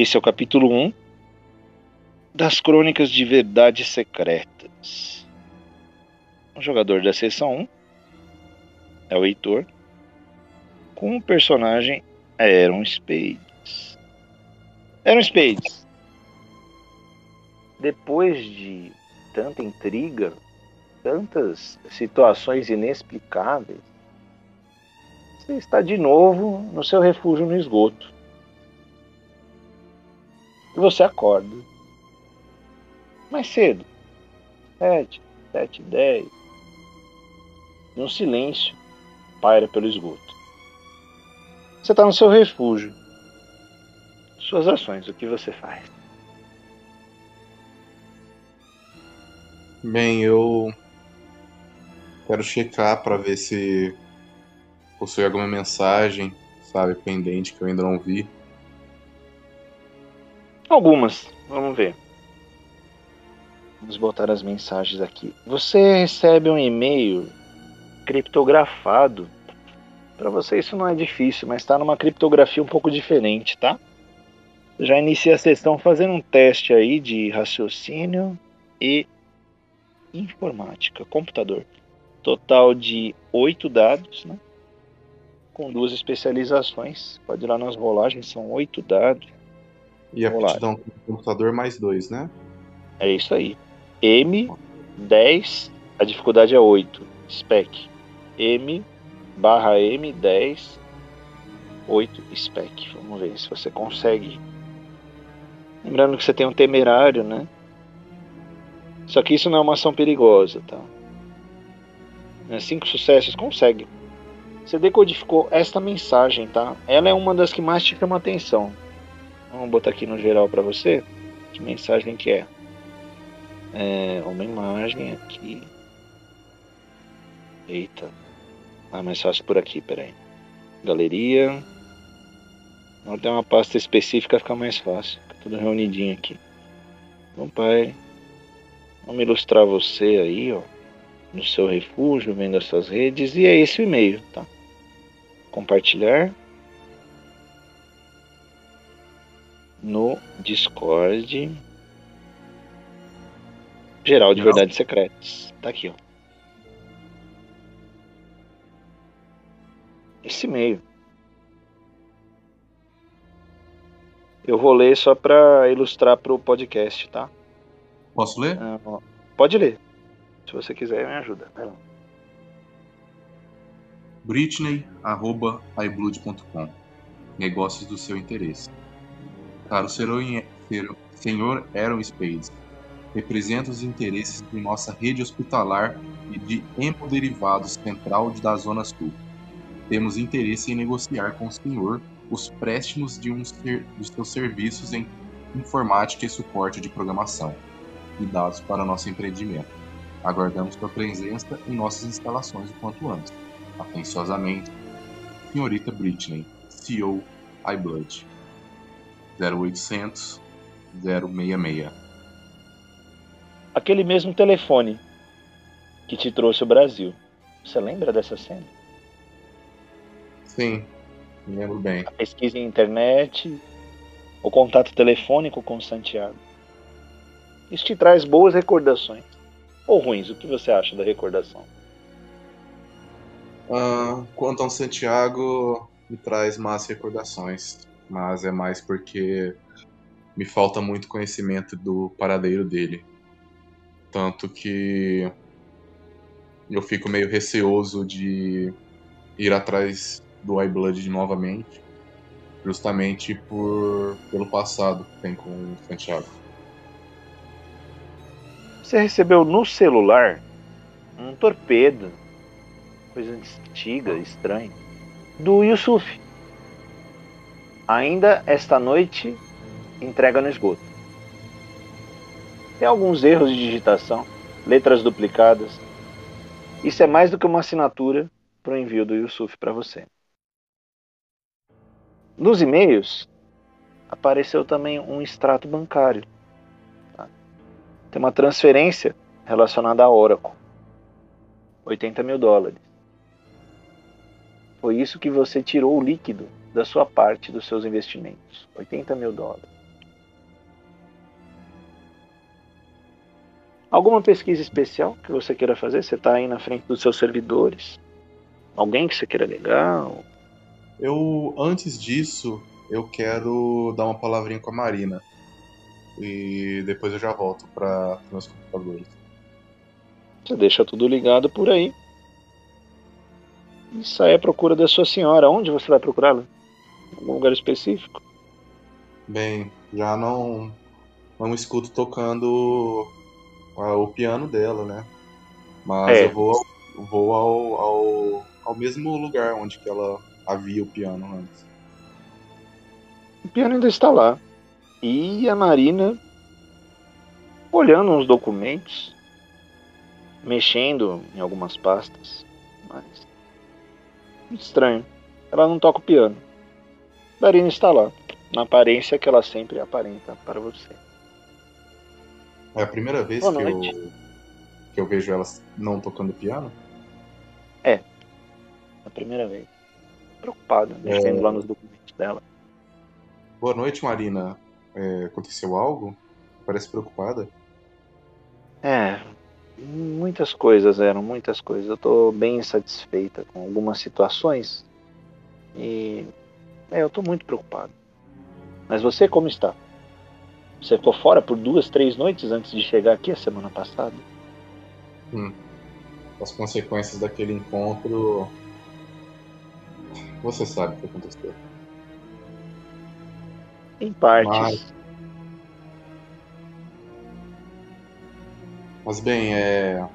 Esse é o capítulo 1 das Crônicas de Verdades Secretas. O jogador da sessão 1 é o Heitor, com o personagem Aaron Spades. Aaron Spades, depois de tanta intriga, tantas situações inexplicáveis, você está de novo no seu refúgio no esgoto e você acorda. Mais cedo. Sete, sete, dez. E um silêncio paira pelo esgoto. Você está no seu refúgio. Suas ações, o que você faz? Bem, eu quero checar para ver se possui alguma mensagem, sabe, pendente que eu ainda não vi. Algumas, vamos ver. Vamos botar as mensagens aqui. Você recebe um e-mail criptografado. Para você isso não é difícil, mas está numa criptografia um pouco diferente, tá? Já inicia a sessão fazendo um teste aí de raciocínio e informática, computador. Total de oito dados, né? Com duas especializações. Pode ir lá nas rolagens, são oito dados. E a aptidão com computador mais dois, né? É isso aí. M10, a dificuldade é 8. Spec. M barra M10, 8 spec. Vamos ver se você consegue. Lembrando que você tem um temerário, né? Só que isso não é uma ação perigosa, tá? Né, cinco sucessos, consegue. Você decodificou esta mensagem, tá? Ela é uma das que mais te chama atenção. Vamos botar aqui no geral para você. Que mensagem que é? É uma imagem aqui. Eita. Ah, mais fácil por aqui, peraí. Galeria. Não tem uma pasta específica, fica mais fácil. Fica tudo reunidinho aqui. Bom, pai. Vamos ilustrar você aí, ó. No seu refúgio, vendo as suas redes. E é esse o e-mail, tá? Compartilhar. No Discord geral de verdades secretas. Tá aqui, ó. Esse e-mail. Eu vou ler só para ilustrar para o podcast, tá? Posso ler? Ah, pode ler. Se você quiser, me ajuda. Vai lá. Britney, arroba iBlood.com. Negócios do seu interesse. Caro senhor Aaron Spades, representa os interesses de nossa rede hospitalar e de hemoderivados central da Zona Sul. Temos interesse em negociar com o senhor os préstimos de um dos seus serviços em informática e suporte de programação e dados para nosso empreendimento. Aguardamos sua presença em nossas instalações o quanto antes. Atenciosamente, Senhorita Britney, CEO iBlood. 0800 066. Aquele mesmo telefone que te trouxe o Brasil. Você lembra dessa cena? Sim, me lembro bem. A pesquisa em internet, o contato telefônico com Santiago. Isso te traz boas recordações. Ou ruins, o que você acha da recordação? Ah, quanto ao Santiago, me traz más recordações mas é mais porque me falta muito conhecimento do paradeiro dele. Tanto que eu fico meio receoso de ir atrás do iBlood novamente, justamente por pelo passado que tem com o Santiago. Você recebeu no celular um torpedo, coisa antiga, estranha, do Yusuf. Ainda esta noite, entrega no esgoto. Tem alguns erros de digitação, letras duplicadas. Isso é mais do que uma assinatura para o envio do Yusuf para você. Nos e-mails, apareceu também um extrato bancário. Tá? Tem uma transferência relacionada à Oracle. 80 mil dólares. Foi isso que você tirou o líquido da sua parte dos seus investimentos. 80 mil dólares. Alguma pesquisa especial que você queira fazer? Você está aí na frente dos seus servidores? Alguém que você queira ligar? Eu, antes disso, eu quero dar uma palavrinha com a Marina. E depois eu já volto para os meus computadores. Você deixa tudo ligado por aí. E sai à procura da sua senhora. Onde você vai procurá-la? Algum lugar específico? Bem, já não, não escuto tocando o piano dela, né? Mas é. eu vou, vou ao, ao, ao mesmo lugar onde que ela havia o piano antes. O piano ainda está lá. E a Marina, olhando uns documentos, mexendo em algumas pastas, mas estranho. Ela não toca o piano. A Marina está lá, na aparência que ela sempre aparenta para você. É a primeira vez que eu, que eu vejo ela não tocando piano? É. é a primeira vez. Preocupada, mexendo é... lá nos documentos dela. Boa noite, Marina. É, aconteceu algo? Parece preocupada. É, muitas coisas eram, muitas coisas. Eu tô bem insatisfeita com algumas situações e é, eu tô muito preocupado. Mas você como está? Você ficou fora por duas, três noites antes de chegar aqui a semana passada? Hum. As consequências daquele encontro. Você sabe o que aconteceu. Em partes. Mas, Mas bem, é.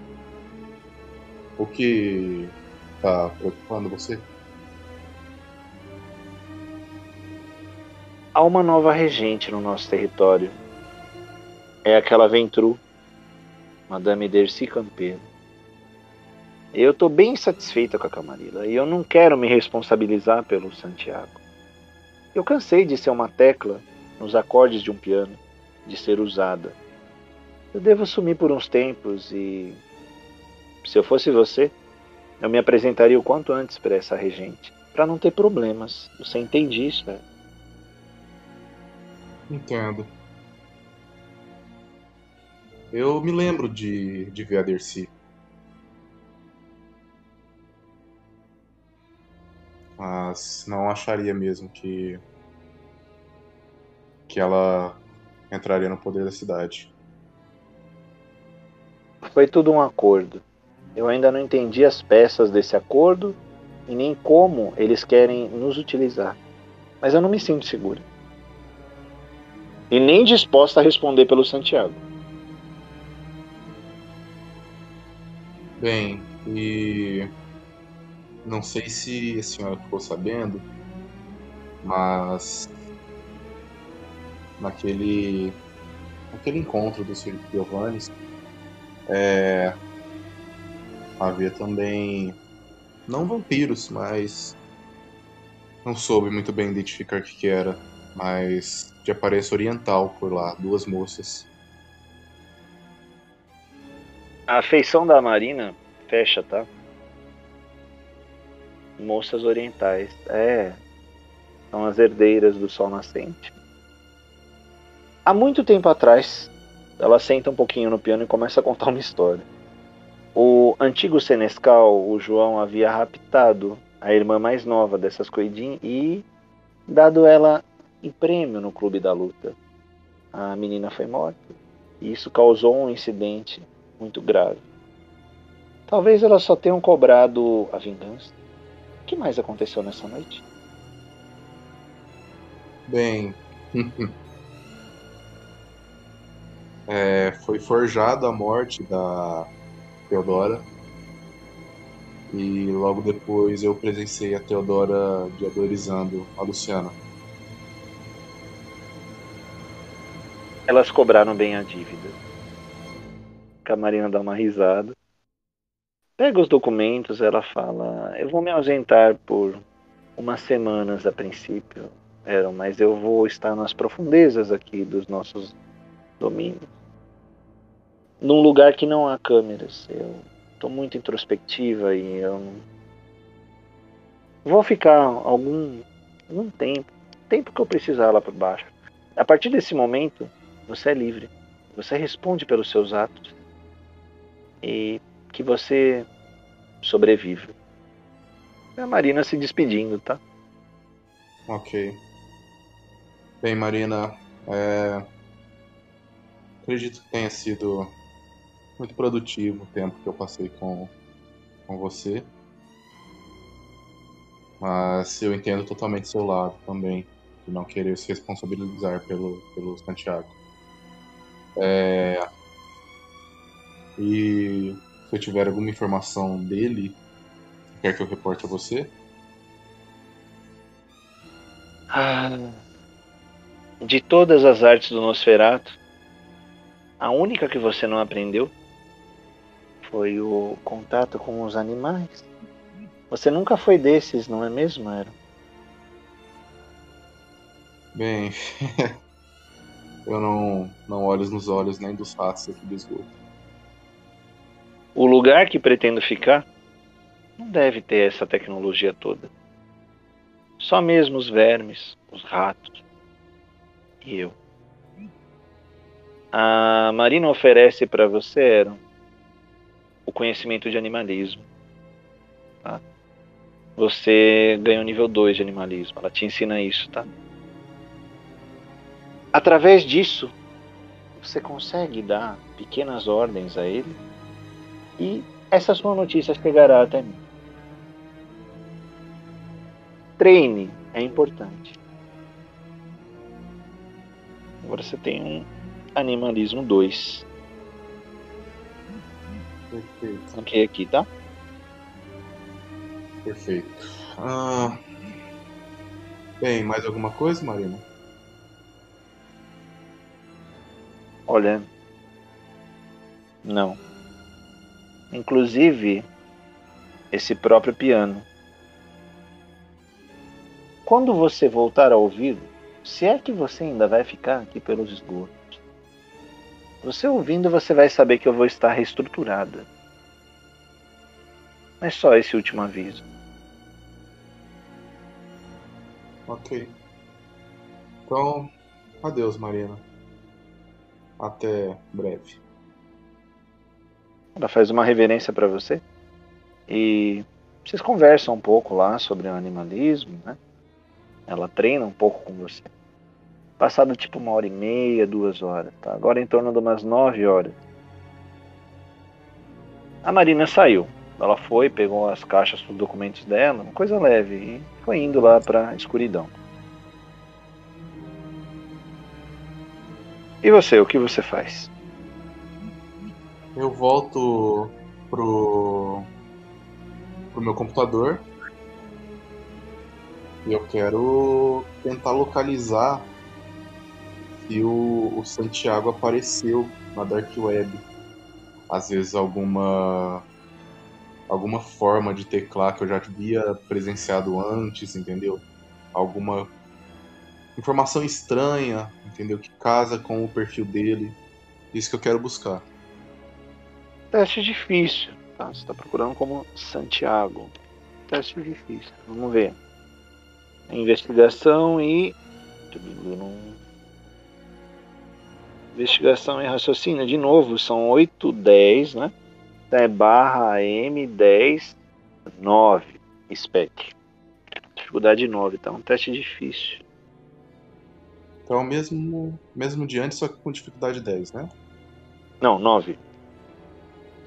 O que tá preocupando você? Há uma nova regente no nosso território. É aquela Ventru, Madame Dercy Campeiro. Eu estou bem satisfeita com a Camarilla e eu não quero me responsabilizar pelo Santiago. Eu cansei de ser uma tecla nos acordes de um piano, de ser usada. Eu devo sumir por uns tempos e. Se eu fosse você, eu me apresentaria o quanto antes para essa regente, para não ter problemas. Você entende isso, né? Entendo. Eu me lembro de, de ver a Dercy. Mas não acharia mesmo que. que ela entraria no poder da cidade. Foi tudo um acordo. Eu ainda não entendi as peças desse acordo e nem como eles querem nos utilizar. Mas eu não me sinto segura e nem disposta a responder pelo Santiago. Bem, e não sei se a senhora ficou sabendo, mas naquele naquele encontro do Sr. Giovanni é, havia também não vampiros, mas não soube muito bem identificar o que, que era, mas de aparência oriental por lá, duas moças. A feição da Marina fecha, tá? Moças orientais. É. São as herdeiras do sol nascente. Há muito tempo atrás, ela senta um pouquinho no piano e começa a contar uma história. O antigo senescal, o João, havia raptado a irmã mais nova dessas Coidin e dado ela em prêmio no clube da luta. A menina foi morta e isso causou um incidente muito grave. Talvez elas só tenham cobrado a vingança. O que mais aconteceu nessa noite? Bem, é, foi forjada a morte da Teodora e logo depois eu presenciei a Teodora diadorizando a Luciana. Elas cobraram bem a dívida. Camarina dá uma risada. Pega os documentos, ela fala: Eu vou me ausentar por umas semanas a princípio, mas eu vou estar nas profundezas aqui dos nossos domínios. Num lugar que não há câmeras. Eu estou muito introspectiva e eu vou ficar algum, algum tempo, tempo que eu precisar lá por baixo. A partir desse momento, você é livre. Você responde pelos seus atos. e que você sobreviva. É a Marina se despedindo, tá? Ok. Bem, Marina, é... acredito que tenha sido muito produtivo o tempo que eu passei com, com você. Mas eu entendo totalmente seu lado também, de não querer se responsabilizar pelo, pelo Santiago. É... E se eu tiver alguma informação dele, quer que eu reporte a você? Ah, de todas as artes do Nosferato, a única que você não aprendeu foi o contato com os animais. Você nunca foi desses, não é mesmo, Aaron? Bem, eu não, não olho nos olhos nem dos ratos aqui do esgoto. O lugar que pretendo ficar não deve ter essa tecnologia toda. Só mesmo os vermes, os ratos e eu. A Marina oferece para você Aaron, o conhecimento de animalismo. Tá? Você ganha o nível 2 de animalismo. Ela te ensina isso, tá? Através disso, você consegue dar pequenas ordens a ele e essa sua notícia chegará até mim. Treine é importante. Agora você tem um animalismo 2. Perfeito. Ok aqui, tá? Perfeito. Ah, bem, mais alguma coisa, Marina? Olha. Não. Inclusive, esse próprio piano. Quando você voltar a ouvi-lo, se é que você ainda vai ficar aqui pelos esgotos, você ouvindo, você vai saber que eu vou estar reestruturada. Mas só esse último aviso. Ok. Então, adeus, Marina. Até breve. Ela faz uma reverência para você e vocês conversam um pouco lá sobre o animalismo, né? Ela treina um pouco com você. Passado tipo uma hora e meia, duas horas, tá? Agora em torno de umas nove horas. A Marina saiu. Ela foi, pegou as caixas com os documentos dela, uma coisa leve, e foi indo lá pra escuridão. E você, o que você faz? Eu volto pro, pro meu computador e eu quero tentar localizar se o, o Santiago apareceu na Dark Web. Às vezes alguma alguma forma de teclar que eu já havia presenciado antes, entendeu? Alguma informação estranha, entendeu? Que casa com o perfil dele. Isso que eu quero buscar. Teste difícil, tá? Você está procurando como Santiago. Teste difícil. Vamos ver. Investigação e. Investigação e raciocínio. De novo, são 8, 10, né? É barra M10, 9. Spec. Dificuldade 9, tá? Um teste difícil. Então, mesmo, mesmo de antes, só que com dificuldade 10, né? Não, 9.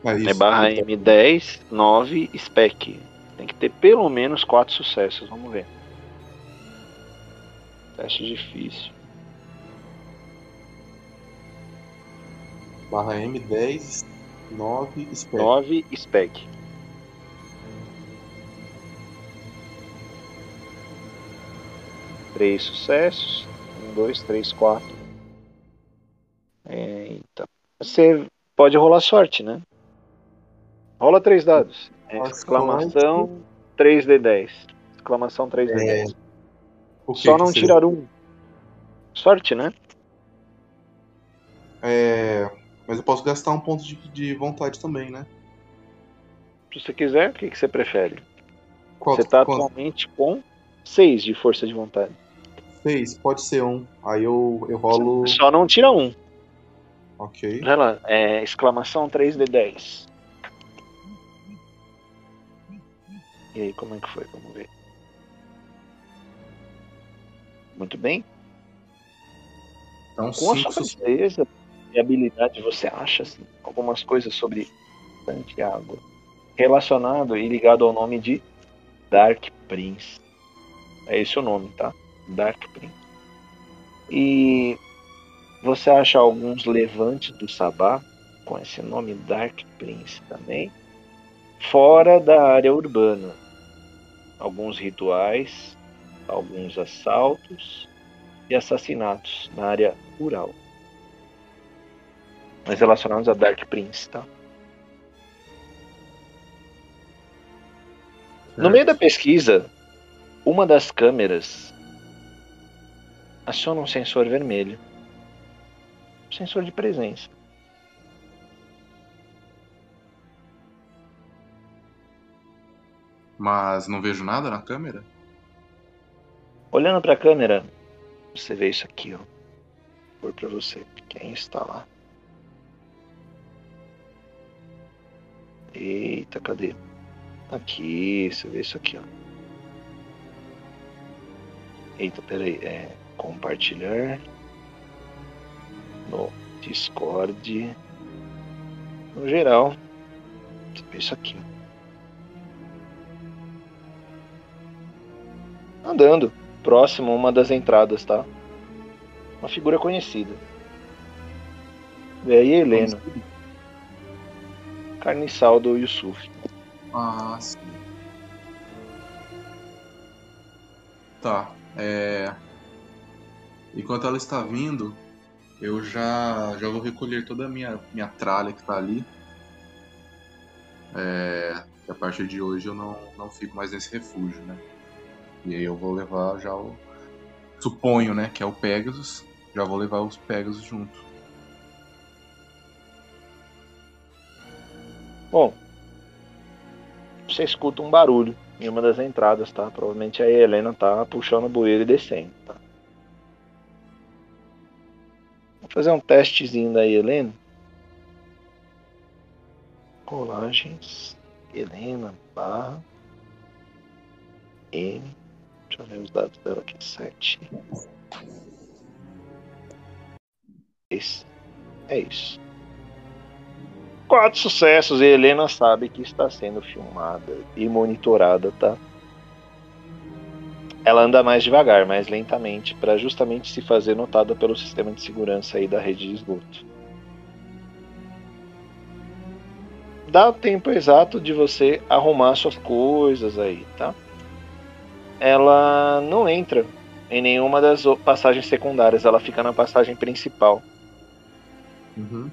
É, isso, É barra então. M10, 9, spec. Tem que ter pelo menos 4 sucessos, vamos ver. Teste difícil. Barra M10, 9, spec. 9, spec. Três sucessos. Dois, três, quatro. Eita. Você pode rolar sorte, né? Rola três dados. É, exclamação 3D10. Exclamação 3D10. O que Só não seria? tirar um. Sorte, né? É, mas eu posso gastar um ponto de, de vontade também, né? Se você quiser, o que, que você prefere? Qual, você tá qual- atualmente com 6 de força de vontade. Pode ser um. Aí eu, eu rolo. Só não tira um. Ok. Olha é, exclamação 3D10. E aí, como é que foi? Vamos ver. Muito bem. Então, Com cinco, a sua certeza e habilidade, você acha assim, algumas coisas sobre Santiago relacionado e ligado ao nome de Dark Prince. É esse o nome, tá? Dark Prince. E você acha alguns levantes do Sabá com esse nome Dark Prince também, fora da área urbana. Alguns rituais, alguns assaltos e assassinatos na área rural. Mas relacionados a Dark Prince, tá? No meio da pesquisa, uma das câmeras aciona um sensor vermelho. Um sensor de presença. Mas não vejo nada na câmera? Olhando para a câmera, você vê isso aqui, ó. Vou para você. Quem está lá? Eita, cadê? Aqui, você vê isso aqui, ó. Eita, peraí. É compartilhar no Discord. No geral, isso aqui. Andando, próximo a uma das entradas, tá? Uma figura conhecida. Aí, Helena, carniçal do Yusuf. Ah, sim. Tá. É... Enquanto ela está vindo, eu já, já vou recolher toda a minha, minha tralha que tá ali. É... A partir de hoje eu não, não fico mais nesse refúgio, né? E aí eu vou levar já o. Suponho, né? Que é o Pegasus. Já vou levar os Pegasus junto. Bom, você escuta um barulho em uma das entradas, tá? Provavelmente a Helena tá puxando o bueiro e descendo, fazer um testezinho da Helena. Colagens, Helena, barra, M. Deixa eu ver os dados dela aqui. 7. Esse. É isso. Quatro sucessos e Helena sabe que está sendo filmada e monitorada, tá? Ela anda mais devagar, mais lentamente, para justamente se fazer notada pelo sistema de segurança aí da rede de esgoto. Dá o tempo exato de você arrumar suas coisas aí, tá? Ela não entra em nenhuma das passagens secundárias, ela fica na passagem principal. Uhum.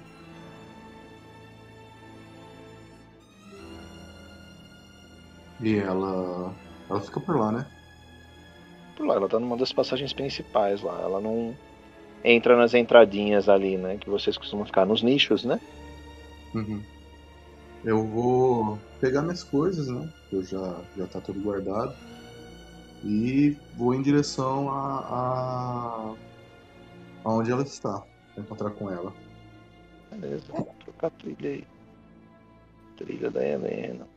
E ela. Ela fica por lá, né? Por lá, ela tá numa das passagens principais lá. Ela não entra nas entradinhas ali, né? Que vocês costumam ficar nos nichos, né? Uhum. Eu vou pegar minhas coisas, né? Que eu já, já tá tudo guardado. E vou em direção a, a aonde ela está. Pra encontrar com ela. Beleza, vou trocar a trilha aí. Trilha da Helena.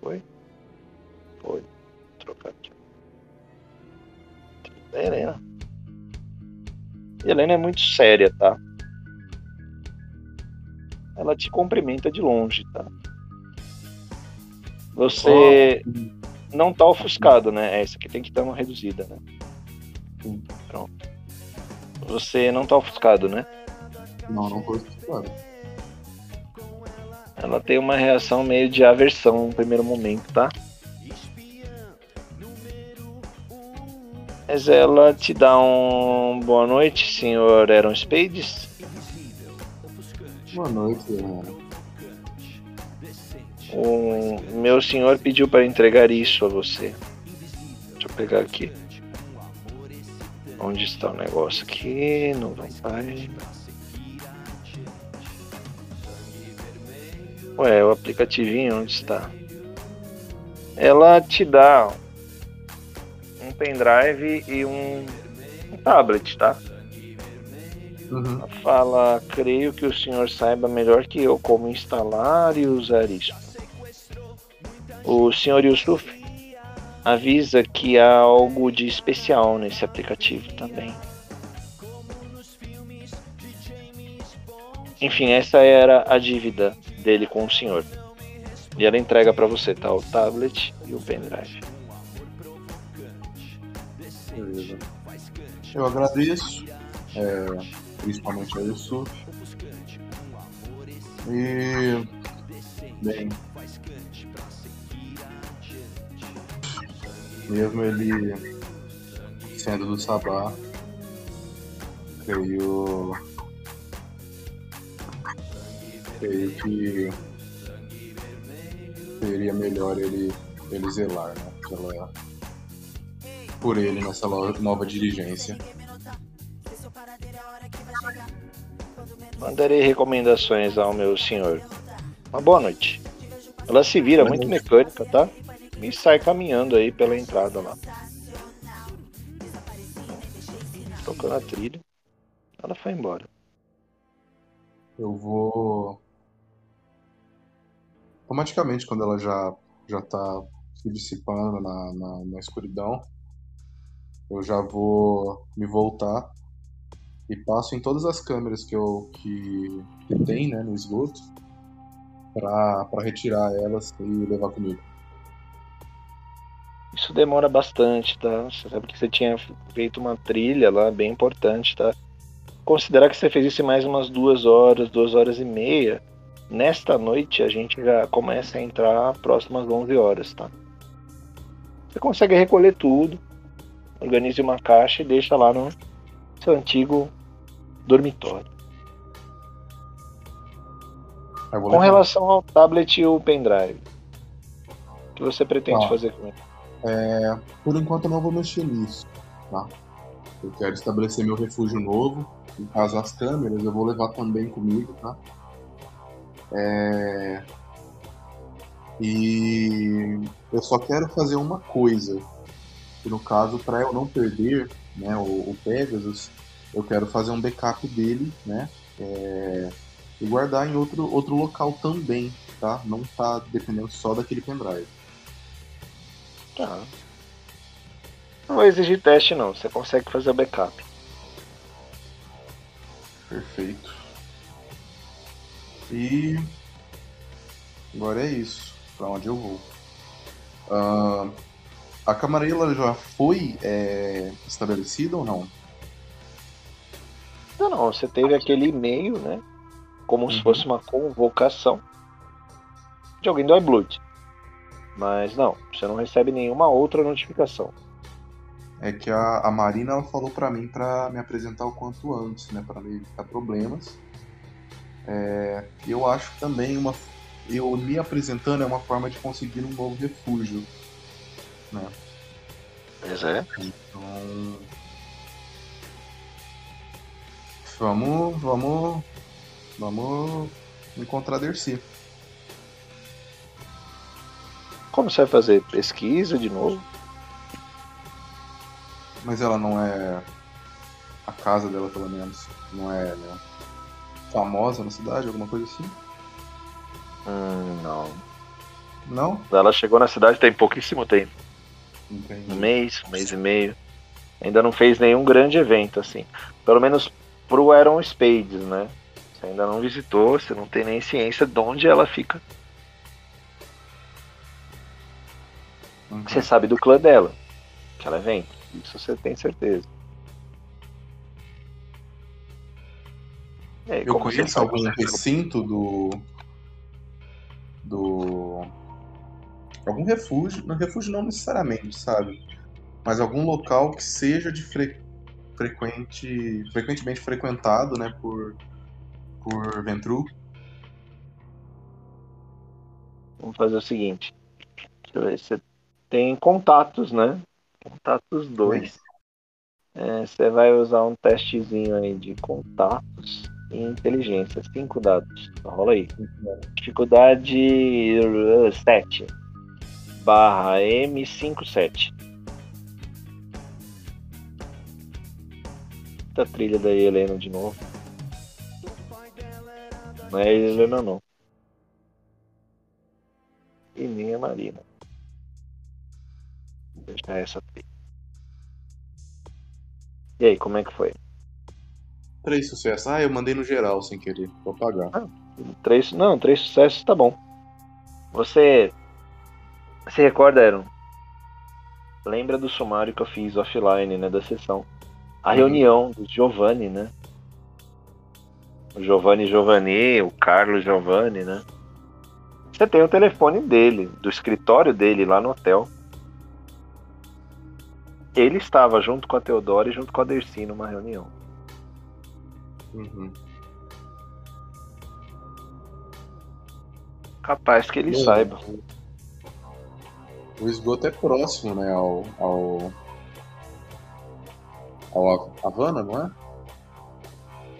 Foi? Foi. Vou trocar aqui. Trilha da Helena. Helena é muito séria, tá? Ela te cumprimenta de longe, tá? Você não tá ofuscado, né? É, isso aqui tem que dar uma reduzida, né? Pronto. Você não tá ofuscado, né? Não, não vou claro. Ela tem uma reação meio de aversão no primeiro momento, tá? Mas ela te dá um boa noite, senhor Aaron Spades. Boa noite, Helena. O meu senhor pediu para entregar isso a você. Deixa eu pegar aqui. Onde está o negócio aqui? Não vai vai. Ué, o aplicativinho onde está? Ela te dá pendrive e um, um tablet, tá? Uhum. Ela fala, creio que o senhor saiba melhor que eu como instalar e usar isso. O senhor Yusuf avisa que há algo de especial nesse aplicativo também. Enfim, essa era a dívida dele com o senhor. E ela entrega para você, tá? O tablet e o pendrive. Beleza. Eu agradeço, é, principalmente ao Yusuf. E. Bem. Mesmo ele sendo do Sabá, creio. Creio que seria melhor ele, ele zelar, né? Pela, por ele nessa nova dirigência. Mandarei recomendações ao meu senhor. Uma boa noite. Ela se vira muito mecânica, tá? E sai caminhando aí pela entrada lá. Tocando a trilha. Ela foi embora. Eu vou. Automaticamente, quando ela já, já tá se dissipando na, na, na escuridão, eu já vou me voltar e passo em todas as câmeras que, eu, que, que tem né, no esgoto pra retirar elas e levar comigo. Isso demora bastante, tá? Você sabe que você tinha feito uma trilha lá bem importante, tá? Considerar que você fez isso mais umas duas horas, duas horas e meia. Nesta noite a gente já começa a entrar próximas 11 horas, tá? Você consegue recolher tudo, organize uma caixa e deixa lá no seu antigo dormitório. Com relação ao tablet e o pendrive, o que você pretende Tá. fazer com ele? É, por enquanto eu não vou mexer nisso, tá? Eu quero estabelecer meu refúgio novo. No caso, as câmeras eu vou levar também comigo, tá? É... E eu só quero fazer uma coisa. Que no caso, para eu não perder né, o, o Pegasus, eu quero fazer um backup dele, né? É, E guardar em outro, outro local também, tá? Não tá dependendo só daquele pendrive. Tá. Não vai exigir teste não, você consegue fazer o backup. Perfeito. E agora é isso. Pra onde eu vou? Ah, a camarela já foi é, estabelecida ou não? Não, não, você teve aquele e-mail, né? Como se Uhum. fosse uma convocação de alguém do iBlood. Mas não, você não recebe nenhuma outra notificação. É que a, a Marina ela falou pra mim pra me apresentar o quanto antes, né? Pra me evitar problemas. É, eu acho que também uma eu me apresentando é uma forma de conseguir um novo refúgio, né? Pois é. Então. Vamos. Vamos. Vamos encontrar a Dercy. Como você vai fazer? Pesquisa de novo? Mas ela não é. A casa dela, pelo menos. Não é né, famosa na cidade, alguma coisa assim? Hum, não. Não? Ela chegou na cidade tem pouquíssimo tempo. Entendi. Um mês, um mês e meio. Ainda não fez nenhum grande evento, assim. Pelo menos pro Iron Spades, né? Você ainda não visitou, você não tem nem ciência de onde ela fica. Uhum. Você sabe do clã dela, que ela vem. Isso você tem certeza. Aí, Eu conheço algum você- recinto do. Do. Algum refúgio. Não, refúgio não necessariamente, sabe? Mas algum local que seja de fre- frequente. frequentemente frequentado, né? Por. Por Ventru. Vamos fazer o seguinte. Deixa eu ver. Você tem contatos, né? Contatos 2. você vai usar um testezinho aí de contatos e inteligência. Cinco dados. Rola aí. Dificuldade 7. Barra M57. A trilha da Helena de novo. Não é Helena não. E nem a Marina. deixar essa três. E aí, como é que foi? Três sucessos. Ah, eu mandei no geral sem querer. Vou pagar. Ah, três, não, três sucessos tá bom. Você. Se recorda, Aaron? Lembra do sumário que eu fiz offline, né? Da sessão. A uhum. reunião do Giovanni, né? O Giovanni Giovanni, o Carlos Giovanni, né? Você tem o telefone dele, do escritório dele lá no hotel. Ele estava junto com a Teodora e junto com a Dercy numa reunião. Uhum. Capaz que ele Bom, saiba. O esgoto é próximo, né, ao, ao, ao Havana, não é?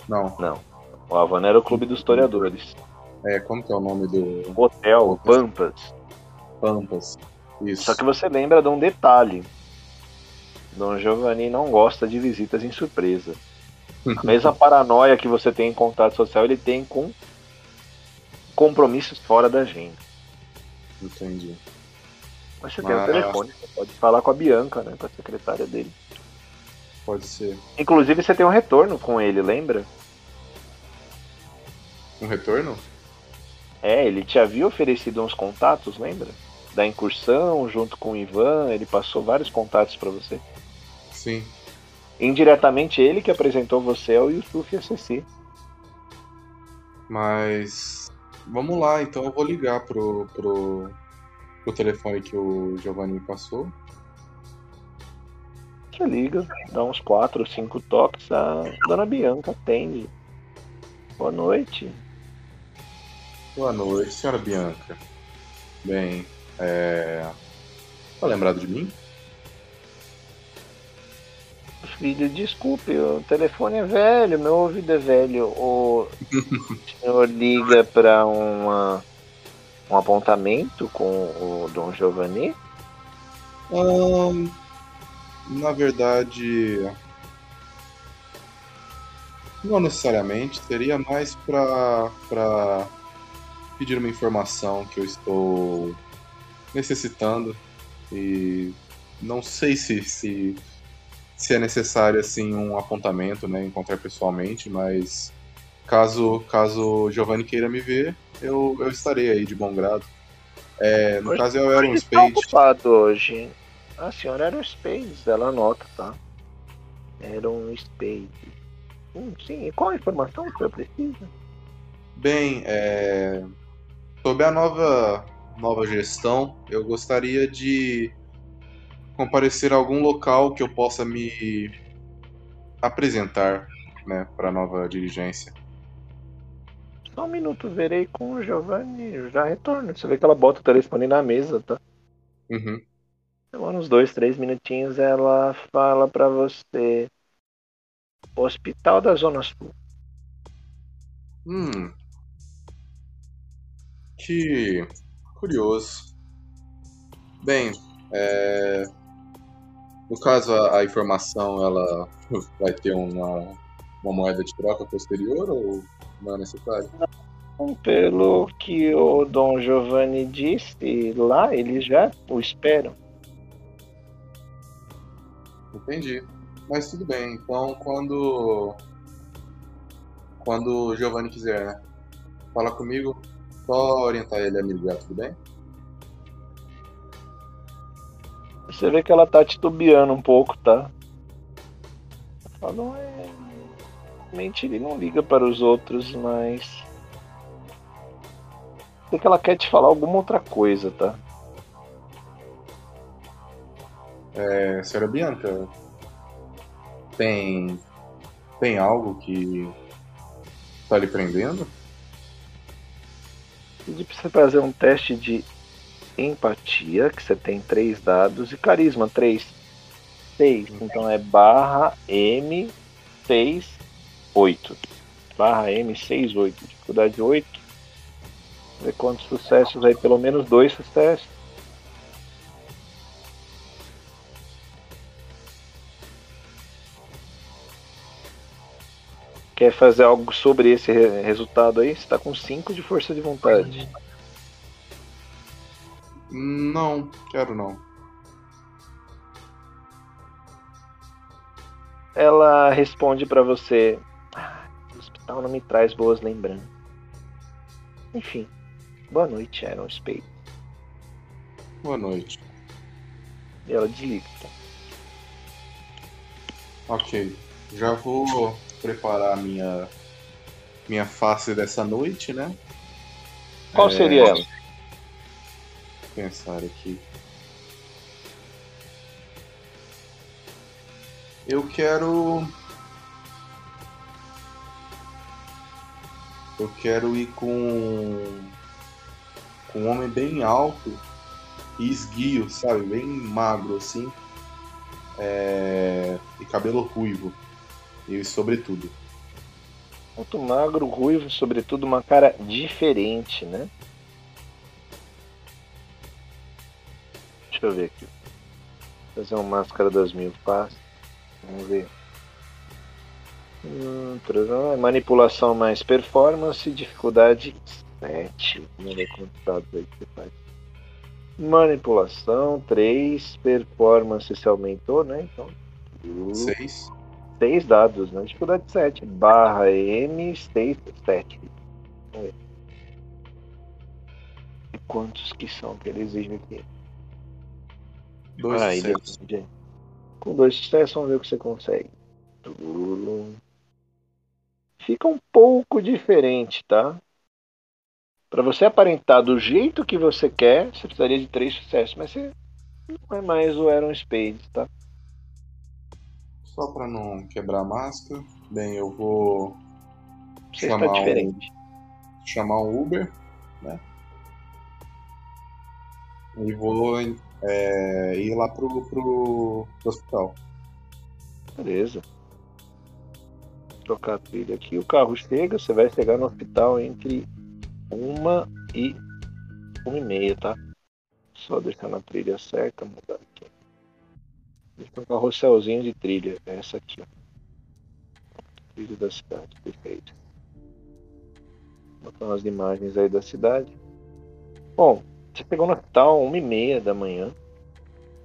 Não. Não. O Havana era o clube dos historiadores. É, como que é o nome do. Hotel Pampas. Pampas. Isso. Só que você lembra de um detalhe. Dom Giovanni não gosta de visitas em surpresa. A mesma paranoia que você tem em contato social, ele tem com compromissos fora da agenda. Entendi. Mas você Mas... tem o telefone, você pode falar com a Bianca, né? Com a secretária dele. Pode ser. Inclusive você tem um retorno com ele, lembra? Um retorno? É, ele te havia oferecido uns contatos, lembra? Da incursão, junto com o Ivan, ele passou vários contatos para você. Sim. Indiretamente ele que apresentou você ao Yusuf e a Ceci. Mas vamos lá, então eu vou ligar pro, pro, pro telefone que o Giovanni passou. Você liga, dá uns 4 ou 5 toques, a dona Bianca atende. Boa noite. Boa noite, senhora Bianca. Bem, é. Tá lembrado de mim? filho, desculpe, o telefone é velho, meu ouvido é velho. O senhor liga para uma um apontamento com o Dom Giovanni? Um, na verdade, não necessariamente. Seria mais para pedir uma informação que eu estou necessitando e não sei se, se se é necessário assim um apontamento, né, encontrar pessoalmente, mas caso caso Giovanni queira me ver, eu, eu estarei aí de bom grado. É, no hoje caso eu era um Spade. ocupado hoje. A senhora era um Spade, ela anota, tá? Era um Spade. Hum, sim, e qual a informação que você precisa? Bem, é... sobre a nova nova gestão, eu gostaria de comparecer a algum local que eu possa me apresentar né, para a nova dirigência. Só um minuto, verei com o Giovanni, já retorno. Você vê que ela bota o telefone na mesa, tá? Uhum. Demora uns dois, três minutinhos, ela fala para você. Hospital da Zona Sul. Hum. Que curioso. Bem, é, no caso, a, a, informação ela vai ter uma, uma moeda de troca posterior ou não necessário? Pelo que o Dom Giovanni disse lá, eles já o esperam. Entendi. Mas tudo bem. Então, quando quando o Giovanni quiser, né? Fala comigo, só orientar ele a me ligar, tudo bem? Você vê que ela tá titubeando um pouco, tá? Não é. Ele não liga para os outros, mas. Sei que ela quer te falar alguma outra coisa, tá? É, senhora Bianca, tem. Tem algo que tá lhe prendendo? Pedi pra você fazer um teste de empatia, que você tem três dados, e carisma, três. Seis. Então é barra M seis oito. Barra M seis oito. Dificuldade oito. Ver quantos sucessos aí, pelo menos dois sucessos. Quer fazer algo sobre esse resultado aí? Você está com 5 de força de vontade. Não, quero não. ela responde para você: o hospital não me traz boas lembranças. Enfim, boa noite, Aaron Spade. Boa noite. E ela desliga. Tá? Ok. Já vou preparar minha minha face dessa noite, né? Qual é... seria ela? Vou pensar aqui. Eu quero. Eu quero ir com. com um homem bem alto e esguio, sabe? Bem magro assim. É... E cabelo ruivo. E sobretudo. Muito magro, ruivo, sobretudo uma cara diferente, né? Deixa eu ver aqui. Fazer uma máscara das mil faces. Vamos ver. Hum, manipulação mais performance, dificuldade 7. Vamos ver quantos dados aí que você faz. Manipulação 3, performance se aumentou, né? Então. 6. 6 dados, né? Dificuldade 7. Barra M, 6, 7. Vamos ver. E quantos que são que ele exige aqui? Dois ah, com dois sucessos, vamos ver o que você consegue. Fica um pouco diferente, tá? Para você aparentar do jeito que você quer, você precisaria de três sucessos, mas você não é mais o Aaron Spades, tá? Só para não quebrar a máscara, bem, eu vou você chamar diferente. Um, chamar um Uber, né? E vou é, ir lá pro, pro, pro hospital. Beleza. Trocar a trilha aqui. O carro chega, você vai chegar no hospital entre uma e uma e meia, tá? Só deixar na trilha certa, mudar aqui. Deixa um carrosselzinho de trilha. É essa aqui, ó. Trilha da cidade, perfeito. Botar umas imagens aí da cidade. Bom, você pegou no hospital uma e meia da manhã.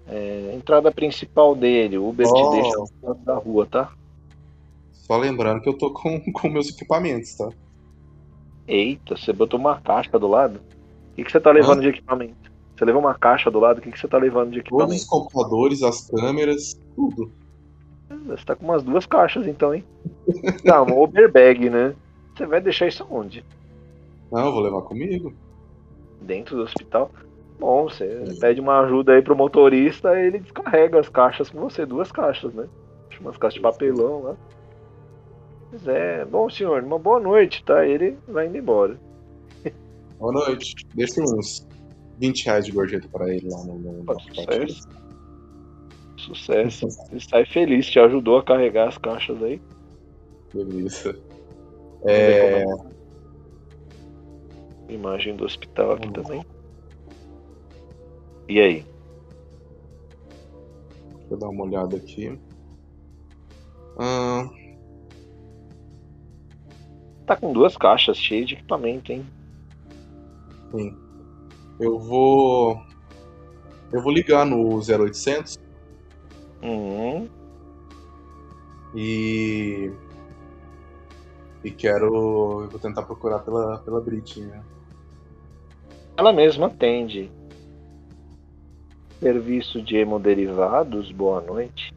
É, entrada principal dele, o Uber oh. te deixa no da rua, tá? Só lembrando que eu tô com, com meus equipamentos, tá? Eita, você botou uma caixa do lado? O que, que você tá levando ah. de equipamento? Você levou uma caixa do lado, o que, que você tá levando de equipamento? Todos os computadores, as câmeras, tudo. Você tá com umas duas caixas então, hein? Tá, uma Uber bag, né? Você vai deixar isso aonde? Não, eu vou levar comigo dentro do hospital. Bom, você Sim. pede uma ajuda aí pro motorista, ele descarrega as caixas com você, duas caixas, né? Umas caixas de papelão lá. Pois é, bom senhor, uma boa noite, tá? Ele vai indo embora. Boa noite. Deixa uns 20 reais de gorjeta para ele lá no, no Sucesso. Sucesso. Ele sai feliz, te ajudou a carregar as caixas aí. Beleza. É... Imagem do hospital aqui também. E aí? Deixa eu dar uma olhada aqui. Ah... Tá com duas caixas cheias de equipamento, hein? Sim. Eu vou. Eu vou ligar no 0800. Uhum. E. E quero. Eu vou tentar procurar pela, pela Brit, né? Ela mesma atende. Serviço de hemoderivados, boa noite.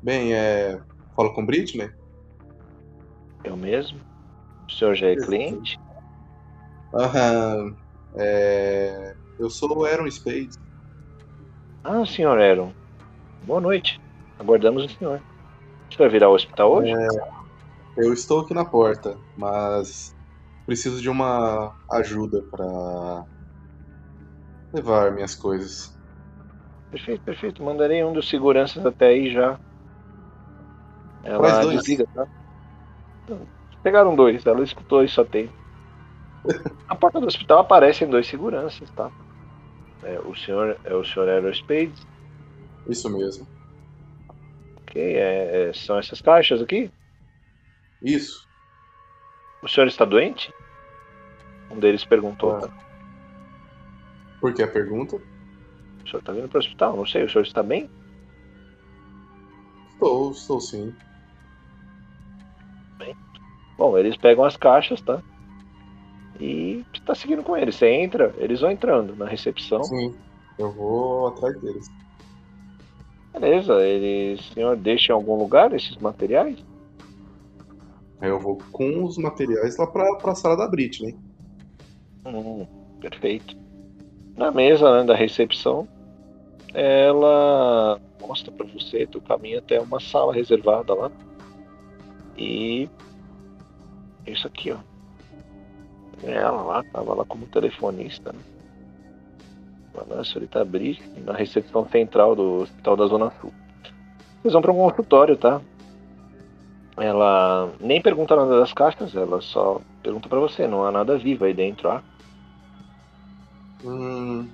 Bem, é. Falo com Britney? Eu mesmo? O senhor já é cliente? Aham. É... Eu sou o Aaron Spades. Ah, senhor Aaron. Boa noite. Aguardamos o senhor. Você vai virar ao hospital hoje? É... Eu estou aqui na porta, mas preciso de uma ajuda para levar minhas coisas. Perfeito, perfeito. Mandarei um dos seguranças até aí já. Ela desliga, tá? Pegaram dois, ela escutou e só tem. A porta do hospital aparecem dois seguranças, tá? É, o senhor é o senhor Aerospades? Isso mesmo. Ok, é, é, são essas caixas aqui? Isso. O senhor está doente? Um deles perguntou. Ah. Por que a pergunta? O senhor está vindo para o hospital? Não sei, o senhor está bem? Estou, estou sim. Bem, bom, eles pegam as caixas, tá? E você tá seguindo com eles. Você entra, eles vão entrando na recepção. Sim, eu vou atrás deles. Beleza, eles. Senhor, deixa em algum lugar esses materiais? Eu vou com os materiais lá pra, pra sala da Britney. Hum, perfeito. Na mesa né, da recepção, ela mostra para você o caminho até uma sala reservada lá. E isso aqui, ó. Ela lá, tava lá como telefonista, né? Lá senhorita Bri, na recepção central do Hospital da Zona Sul. Vocês vão para um consultório, tá? Ela nem pergunta nada das caixas, ela só pergunta para você, não há nada vivo aí dentro, ah? Hum,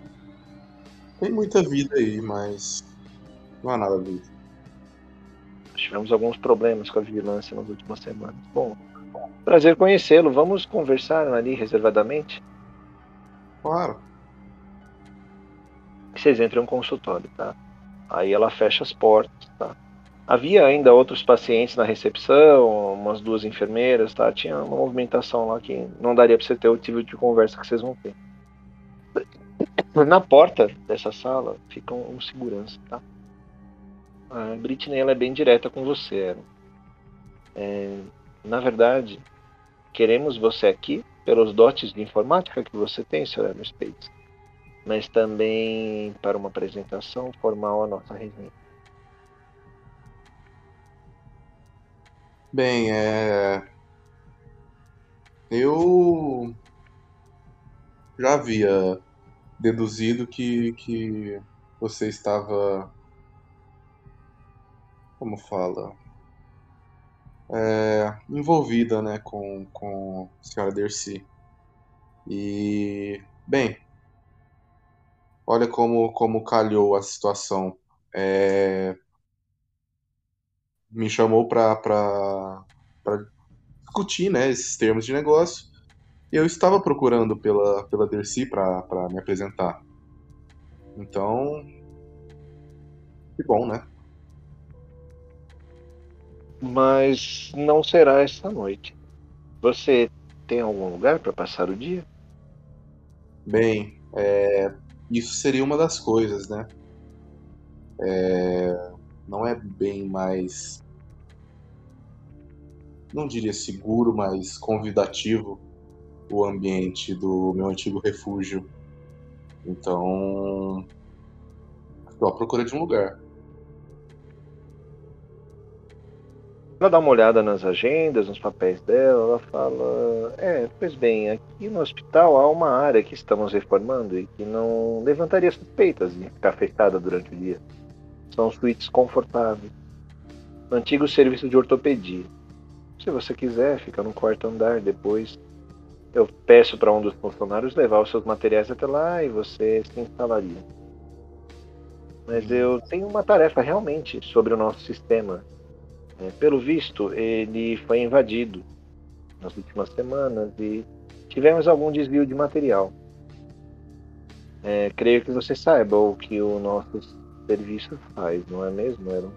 tem muita vida aí, mas não há nada vivo. Tivemos alguns problemas com a vigilância nas últimas semanas. Bom, prazer conhecê-lo. Vamos conversar ali reservadamente? Claro. Vocês entram em um consultório, tá? Aí ela fecha as portas, tá? Havia ainda outros pacientes na recepção, umas duas enfermeiras, tá? Tinha uma movimentação lá que não daria para você ter o tipo de conversa que vocês vão ter. Na porta dessa sala fica um segurança, tá? A Britney ela é bem direta com você. É, na verdade, queremos você aqui pelos dotes de informática que você tem. Hermes Spades, mas também para uma apresentação formal à nossa resenha. Bem, é. Eu já havia deduzido que, que você estava. Como fala? É, envolvida né, com, com a senhora Dercy. E. Bem. Olha como, como calhou a situação. É, me chamou para discutir né, esses termos de negócio. Eu estava procurando pela, pela Dercy para me apresentar. Então. Que bom, né? Mas não será esta noite. Você tem algum lugar para passar o dia? Bem, é, isso seria uma das coisas, né? É, não é bem mais não diria seguro, mas convidativo o ambiente do meu antigo refúgio. Então, estou à procura de um lugar. Ela dá uma olhada nas agendas, nos papéis dela, ela fala: É, pois bem, aqui no hospital há uma área que estamos reformando e que não levantaria suspeitas de ficar fechada durante o dia. São suítes confortáveis. Antigo serviço de ortopedia. Se você quiser, fica no quarto andar. Depois eu peço para um dos funcionários levar os seus materiais até lá e você se instalaria. Mas eu tenho uma tarefa realmente sobre o nosso sistema. É, pelo visto, ele foi invadido nas últimas semanas e tivemos algum desvio de material. É, creio que você saiba o que o nosso serviço faz, não é mesmo, Aaron?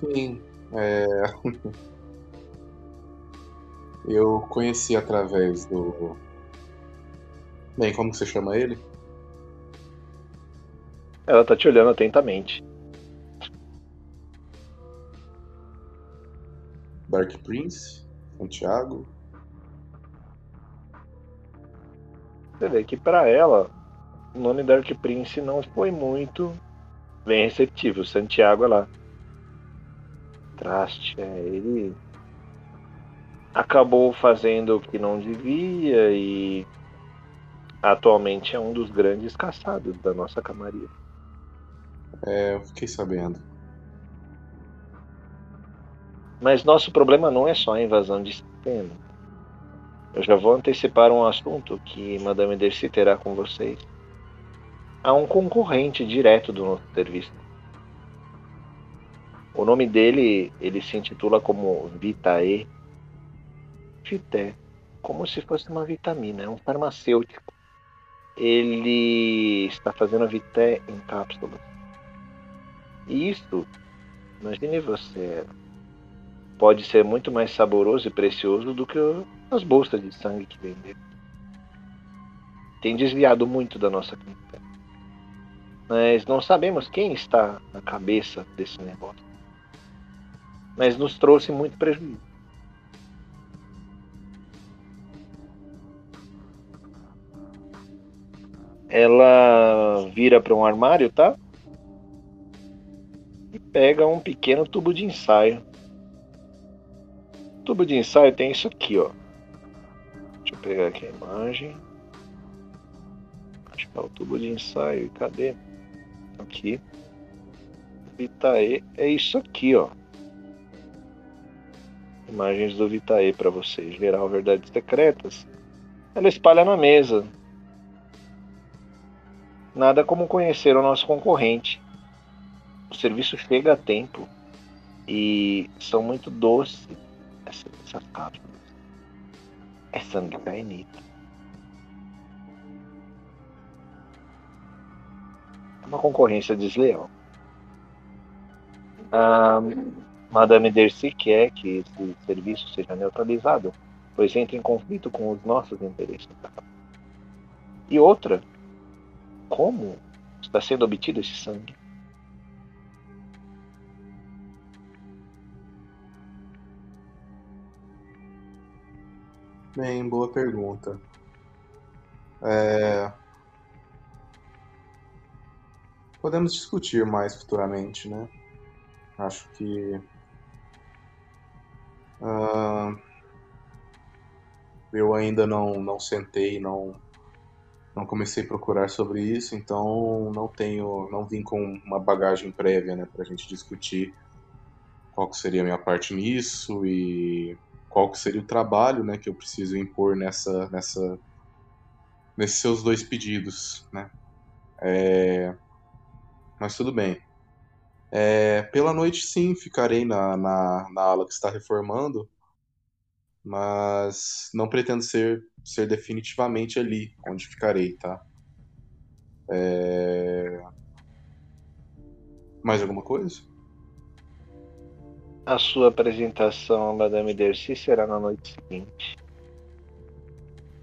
Sim. É... Eu conheci através do. Bem, como que você chama ele? Ela tá te olhando atentamente. Dark Prince, Santiago. Você vê que para ela o nome Dark Prince não foi muito bem receptivo. Santiago é lá. Traste, é, ele acabou fazendo o que não devia e atualmente é um dos grandes caçados da nossa camaria. É, eu fiquei sabendo. Mas nosso problema não é só a invasão de sistema. Eu já vou antecipar um assunto que Madame Dercy terá com vocês. Há um concorrente direto do nosso serviço. O nome dele, ele se intitula como Vitae Vité, como se fosse uma vitamina, é um farmacêutico. Ele está fazendo a Vité em cápsulas. E isso Imagine você. Pode ser muito mais saboroso e precioso do que as bolsas de sangue que vender. Tem desviado muito da nossa clientela. Mas não sabemos quem está na cabeça desse negócio. Mas nos trouxe muito prejuízo. Ela vira para um armário, tá? E pega um pequeno tubo de ensaio. Tubo de ensaio tem isso aqui, ó. Deixa eu pegar aqui a imagem. Acho que é o tubo de ensaio. Cadê? Aqui. Vitae é isso aqui, ó. Imagens do Vitae para vocês. Geral Verdades Secretas. Ela espalha na mesa. Nada como conhecer o nosso concorrente. O serviço chega a tempo e são muito doces essas, essas cápsulas. É. É uma concorrência desleal. A Madame Dercy quer que esse serviço seja neutralizado, pois entra em conflito com os nossos interesses. E outra como está sendo obtido esse sangue? Bem, boa pergunta. É... Podemos discutir mais futuramente, né? Acho que. Eu ainda não, não sentei, não não comecei a procurar sobre isso, então não tenho, não vim com uma bagagem prévia, né, para a gente discutir qual seria a minha parte nisso e qual que seria o trabalho, né, que eu preciso impor nessa, nessa, nesses seus dois pedidos, né. É... Mas tudo bem. É... Pela noite, sim, ficarei na, na, na ala que está reformando, mas não pretendo ser, ser definitivamente ali onde ficarei, tá? É... Mais alguma coisa? A sua apresentação, Madame Dercy, será na noite seguinte.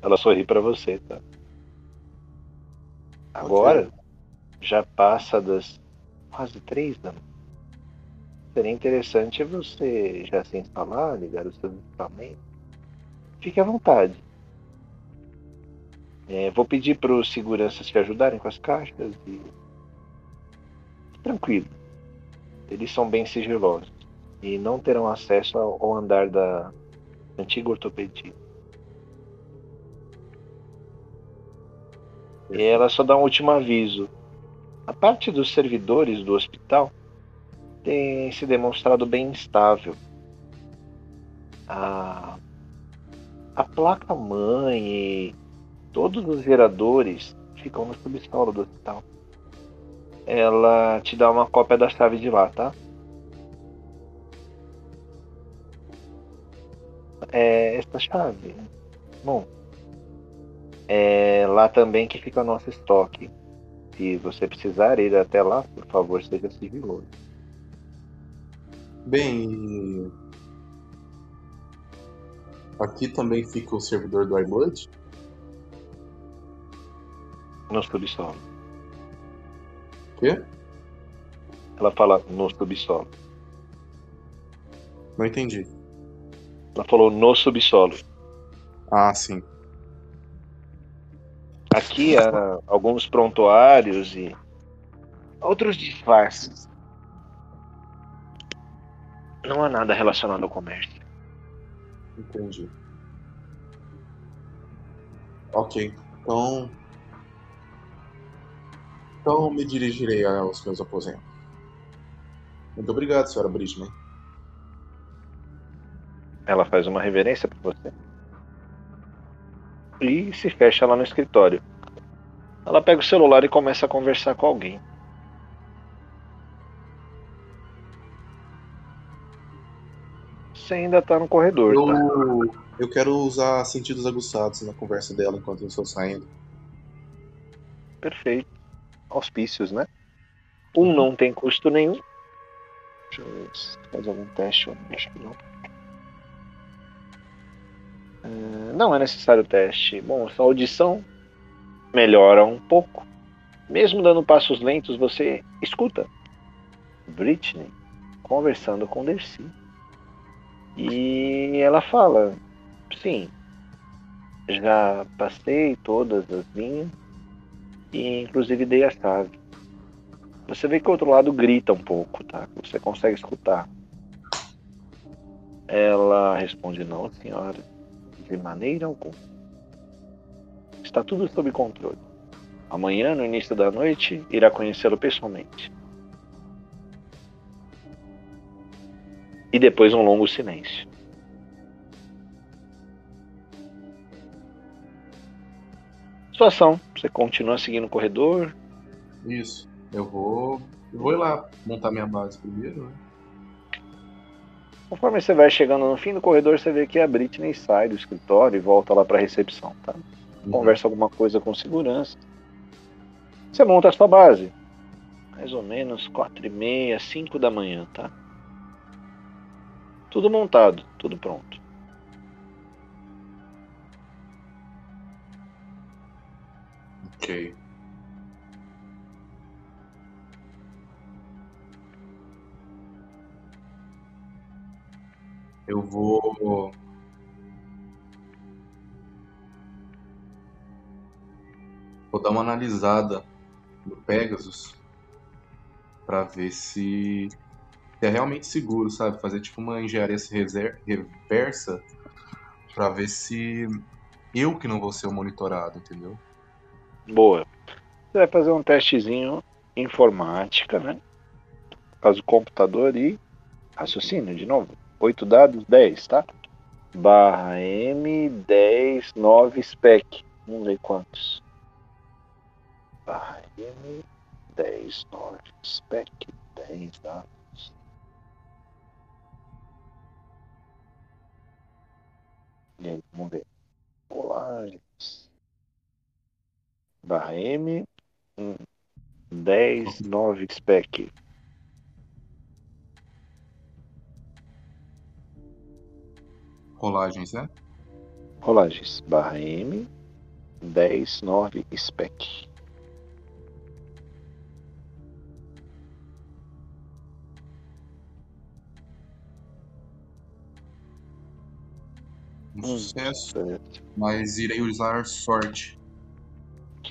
Ela sorri para você, tá? Agora, já passa das quase três da manhã. Seria interessante você já se instalar, ligar os seus equipamentos Fique à vontade. É, vou pedir para os seguranças te ajudarem com as caixas e. Tranquilo. Eles são bem sigilosos e não terão acesso ao andar da antiga ortopedia. E ela só dá um último aviso. A parte dos servidores do hospital tem se demonstrado bem instável. A a placa mãe e todos os geradores ficam no subsolo do hospital. Ela te dá uma cópia da chave de lá, tá? É essa chave. Bom, é lá também que fica o nosso estoque. Se você precisar ir até lá, por favor, seja sigiloso. Bem, Aqui também fica o servidor do iBlood? No subsolo. Quê? Ela fala no subsolo. Não entendi. Ela falou no subsolo. Ah, sim. Aqui há alguns prontuários e outros disfarces. Não há nada relacionado ao comércio. Entendi. Ok. Então. Então me dirigirei aos meus aposentos. Muito obrigado, senhora Bridgman. Ela faz uma reverência para você. E se fecha lá no escritório. Ela pega o celular e começa a conversar com alguém. Você ainda tá no corredor. Eu, tá? eu quero usar sentidos aguçados na conversa dela enquanto eu estou saindo. Perfeito. Auspícios, né? Um não tem custo nenhum. Deixa eu ver se faz algum teste. Acho que não. É, não é necessário teste. Bom, sua audição melhora um pouco. Mesmo dando passos lentos, você escuta Britney conversando com Dercy. E ela fala: Sim, já passei todas as linhas e inclusive dei a chave. Você vê que o outro lado grita um pouco, tá? Você consegue escutar. Ela responde: Não, senhora, de maneira alguma. Está tudo sob controle. Amanhã, no início da noite, irá conhecê-lo pessoalmente. E depois um longo silêncio. Situação: você continua seguindo o corredor? Isso. Eu vou. Eu vou ir lá montar minha base primeiro, né? Conforme você vai chegando no fim do corredor, você vê que a Britney sai do escritório e volta lá para a recepção, tá? Uhum. Conversa alguma coisa com segurança. Você monta a sua base. Mais ou menos quatro e meia, cinco da manhã, tá? Tudo montado, tudo pronto. Ok. Eu vou. Vou dar uma analisada no Pegasus para ver se é realmente seguro, sabe? Fazer tipo uma engenharia reversa para ver se eu que não vou ser o monitorado, entendeu? Boa. Você vai fazer um testezinho informática, né? Caso computador e raciocínio de novo. Oito dados, 10, tá? Barra M, 10, 9 spec. Vamos ver quantos. Barra M, 10, 9 spec, 10 dados. E aí, vamos ver. Colagens. Barra M. 10, 9 spec. Rolagens, né? Rolagens. Barra M. 10, 9 spec. Um sucesso. Certo. Mas irei usar sorte.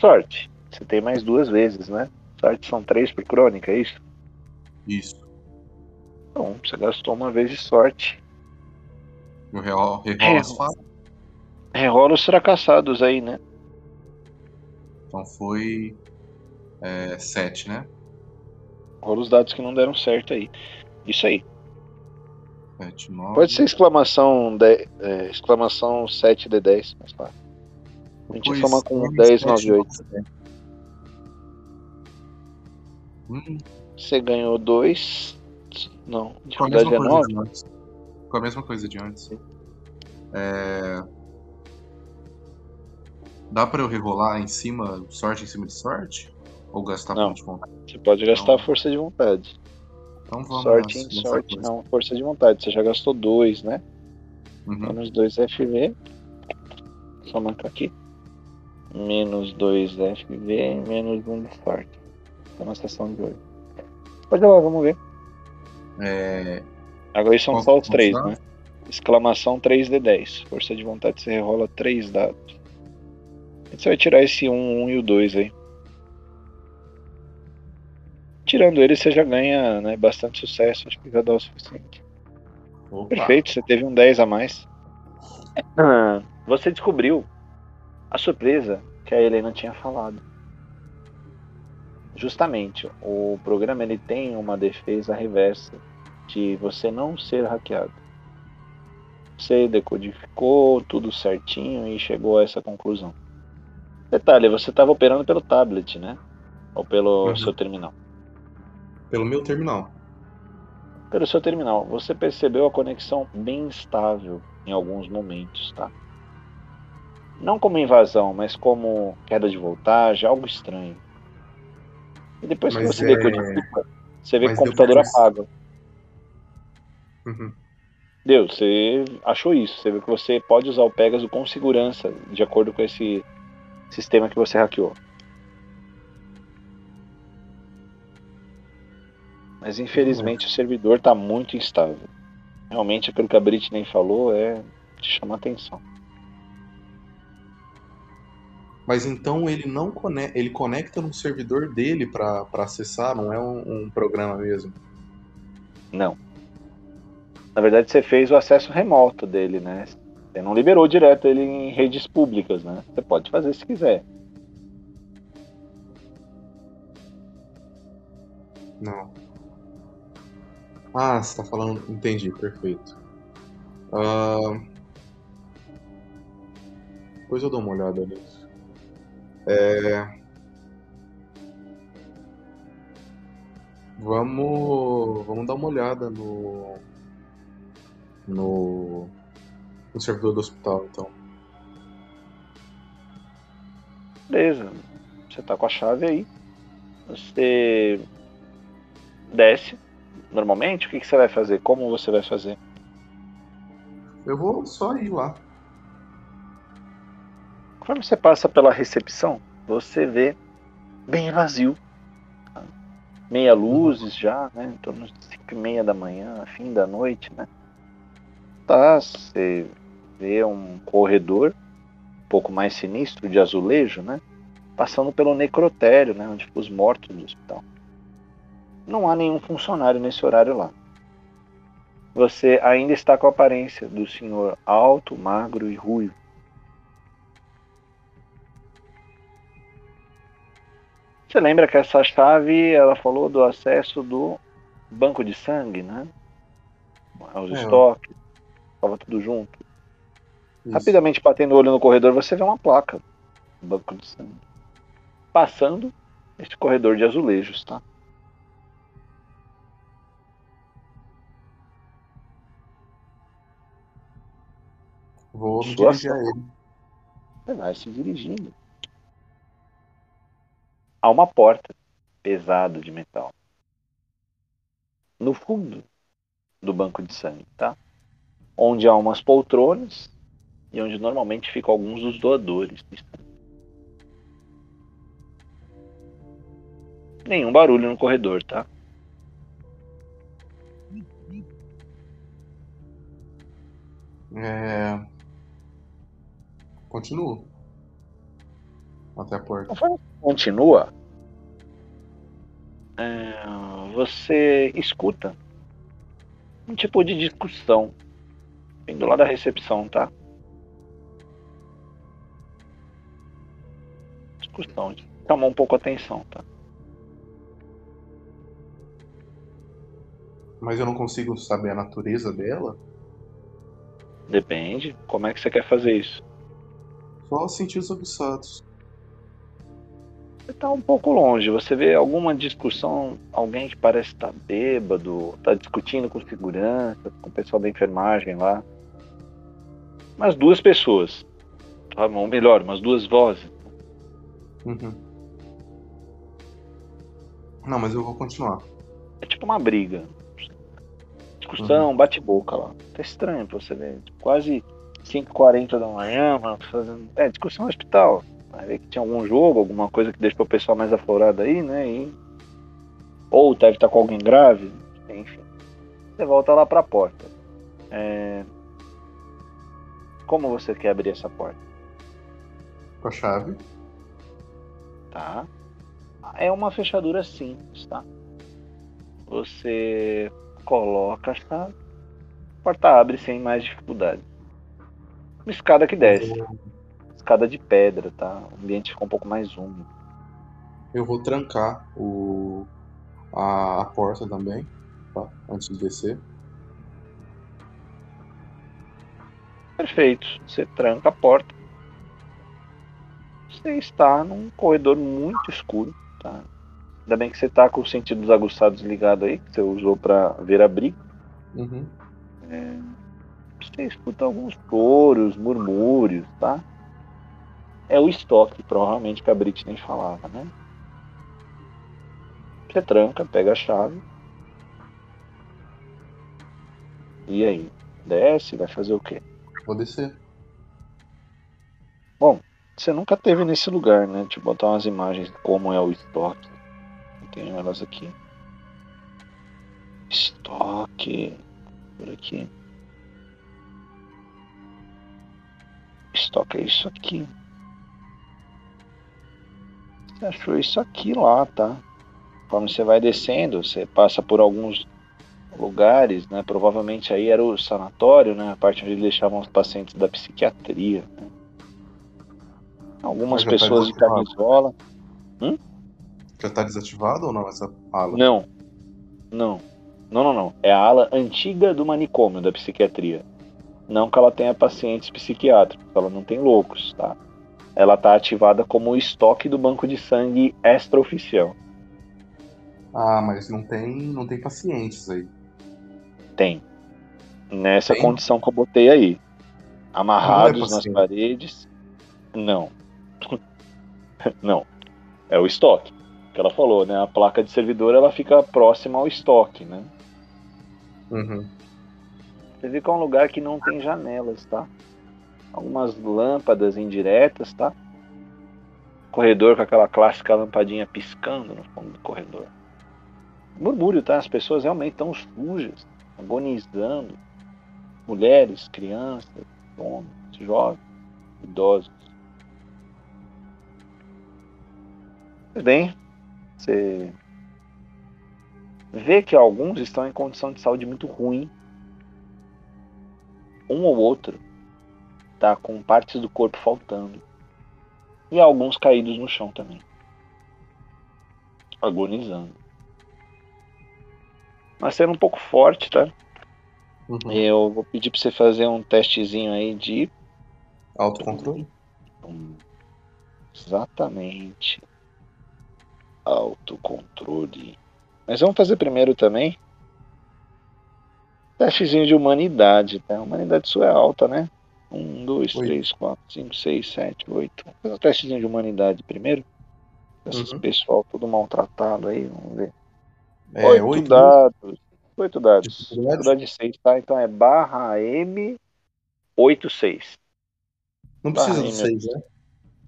Sorte. Você tem mais duas vezes, né? Sorte são três por crônica, é isso? Isso. Bom, você gastou uma vez de sorte. Eu rerolo, rerolo as falas? Rerola os fracassados aí, né? Então foi. É, sete, né? Rola os dados que não deram certo aí. Isso aí. 7, 9. Pode ser exclamação, de, é, exclamação 7D10, mas claro. A gente soma com 10, 9, 8. Hum. Você ganhou 2. Não, dificuldade é 9. Com a mesma coisa de antes. É... Dá pra eu rerolar em cima, sorte em cima de sorte? Ou gastar não, de vontade? Você pode gastar não. força de vontade. Então vamos sorte em sorte, não, força de vontade. Você já gastou dois, né? Uhum. Menos 2 FV. Só marcar aqui. Menos 2 FV, menos 1 um de sorte. É uma sessão de hoje. Pode ir lá, vamos ver. É... Agora são só os 3, né? Exclamação 3D10. Força de vontade você rola 3 dados. Você vai tirar esse 1, um, 1 um e o 2 aí. Tirando ele, você já ganha né, bastante sucesso. Acho que já dá o suficiente. Opa. Perfeito, você teve um 10 a mais. Ah, você descobriu a surpresa que a Helena tinha falado. Justamente, o programa ele tem uma defesa reversa de você não ser hackeado. Você decodificou tudo certinho e chegou a essa conclusão. Detalhe, você estava operando pelo tablet, né? Ou pelo uhum. seu terminal. Pelo meu terminal. Pelo seu terminal. Você percebeu a conexão bem estável em alguns momentos, tá? Não como invasão, mas como queda de voltagem, algo estranho. E depois mas que você é... decodifica, você vê mas que o computador apaga. Uhum. Deu, você achou isso. Você viu que você pode usar o Pegasus com segurança, de acordo com esse sistema que você hackeou. Mas infelizmente o servidor está muito instável. Realmente aquilo que a Britney falou é de chamar atenção. Mas então ele não conecta, ele conecta no servidor dele para acessar, não é um, um programa mesmo? Não. Na verdade, você fez o acesso remoto dele, né? Você não liberou direto ele em redes públicas, né? Você pode fazer se quiser. Não. Ah, você tá falando. Entendi, perfeito. Uh... Depois eu dou uma olhada nisso. É... Vamos, vamos dar uma olhada no, no, no servidor do hospital, então. Beleza. Você tá com a chave aí. Você desce. Normalmente, o que, que você vai fazer? Como você vai fazer? Eu vou só ir lá. Quando você passa pela recepção, você vê bem vazio. Meia luzes já, né? Em torno de 5 e meia da manhã, fim da noite, né? Tá, você vê um corredor um pouco mais sinistro de azulejo, né? Passando pelo necrotério, né? Onde ficam os mortos do hospital. Não há nenhum funcionário nesse horário lá. Você ainda está com a aparência do senhor alto, magro e ruivo Você lembra que essa chave, ela falou do acesso do banco de sangue, né? Os é. estoques, estava tudo junto. Isso. Rapidamente batendo o olho no corredor, você vê uma placa. Banco de sangue. Passando esse corredor de azulejos, tá? Vou me dirigir a ele. Você vai se dirigindo há uma porta pesada de metal no fundo do banco de sangue, tá? Onde há umas poltronas e onde normalmente ficam alguns dos doadores. Nenhum barulho no corredor, tá? É... Continuo. Até a porta. Continua. É, você escuta um tipo de discussão vindo lá da recepção, tá? Discussão, chamou um pouco a atenção, tá? Mas eu não consigo saber a natureza dela? Depende. Como é que você quer fazer isso? Só sentir os aguçados está um pouco longe. Você vê alguma discussão, alguém que parece estar tá bêbado, está discutindo com segurança, com o pessoal da enfermagem lá. Umas duas pessoas. Tá? Ou melhor, umas duas vozes. Uhum. Não, mas eu vou continuar. É tipo uma briga. Discussão, uhum. bate-boca lá. Tá estranho pra você ver. Quase 5h40 da manhã, mano, fazendo. É, discussão no hospital. Vai ver que tinha algum jogo, alguma coisa que deixou o pessoal mais aflorado aí, né? E... Ou deve estar com alguém grave, enfim. Você volta lá para a porta. É... Como você quer abrir essa porta? Com a chave. Tá. É uma fechadura simples, tá? Você coloca a chave, a porta abre sem mais dificuldade. Uma escada que desce escada de pedra, tá? O ambiente ficou um pouco mais úmido. Eu vou trancar o, a, a porta também, tá? Antes de descer. Perfeito. Você tranca a porta. Você está num corredor muito escuro, tá? Ainda bem que você está com os sentidos aguçados ligados aí, que você usou para ver a briga. Uhum. É, você escuta alguns choros, murmúrios, tá? é o estoque, provavelmente, que a Britney falava, né? Você tranca, pega a chave. E aí? Desce? Vai fazer o quê? Vou descer. Bom, você nunca teve nesse lugar, né? Eu botar umas imagens de como é o estoque. Tem elas aqui. Estoque. Por aqui. Estoque é isso aqui. Você achou isso aqui lá, tá? Conforme você vai descendo, você passa por alguns lugares, né? Provavelmente aí era o sanatório, né? A parte onde deixavam os pacientes da psiquiatria. Né? Algumas tá pessoas tá de camisola. Hum? Já tá desativado ou não essa ala? Não. Não. Não, não, não. É a ala antiga do manicômio da psiquiatria. Não que ela tenha pacientes psiquiátricos, ela não tem loucos, tá? Ela tá ativada como estoque do banco de sangue extraoficial. Ah, mas não tem, não tem pacientes aí. Tem. Nessa tem? condição que eu botei aí. Amarrados é nas paredes. Não. não. É o estoque. Que ela falou, né? A placa de servidor ela fica próxima ao estoque, né? Uhum. Você vê que é um lugar que não tem janelas, tá? Algumas lâmpadas indiretas, tá? Corredor com aquela clássica lampadinha piscando no fundo do corredor. Murmúrio, tá? As pessoas realmente estão sujas, agonizando. Mulheres, crianças, homens, jovens, idosos. bem, você vê que alguns estão em condição de saúde muito ruim. Um ou outro tá com partes do corpo faltando. E alguns caídos no chão também. Agonizando. Mas sendo um pouco forte, tá? Uhum. Eu vou pedir pra você fazer um testezinho aí de. Autocontrole? Exatamente autocontrole. Mas vamos fazer primeiro também testezinho de humanidade, tá? A humanidade sua é alta, né? Um, dois, Oi. três, quatro, cinco, seis, sete, oito. Vamos fazer um testezinho de humanidade primeiro. Esses uhum. pessoal todo maltratado aí, vamos ver. É, oito, oito dados. Oito dados. Dificuldade seis, tá? Então é barra M 86. Não precisa do 6, né?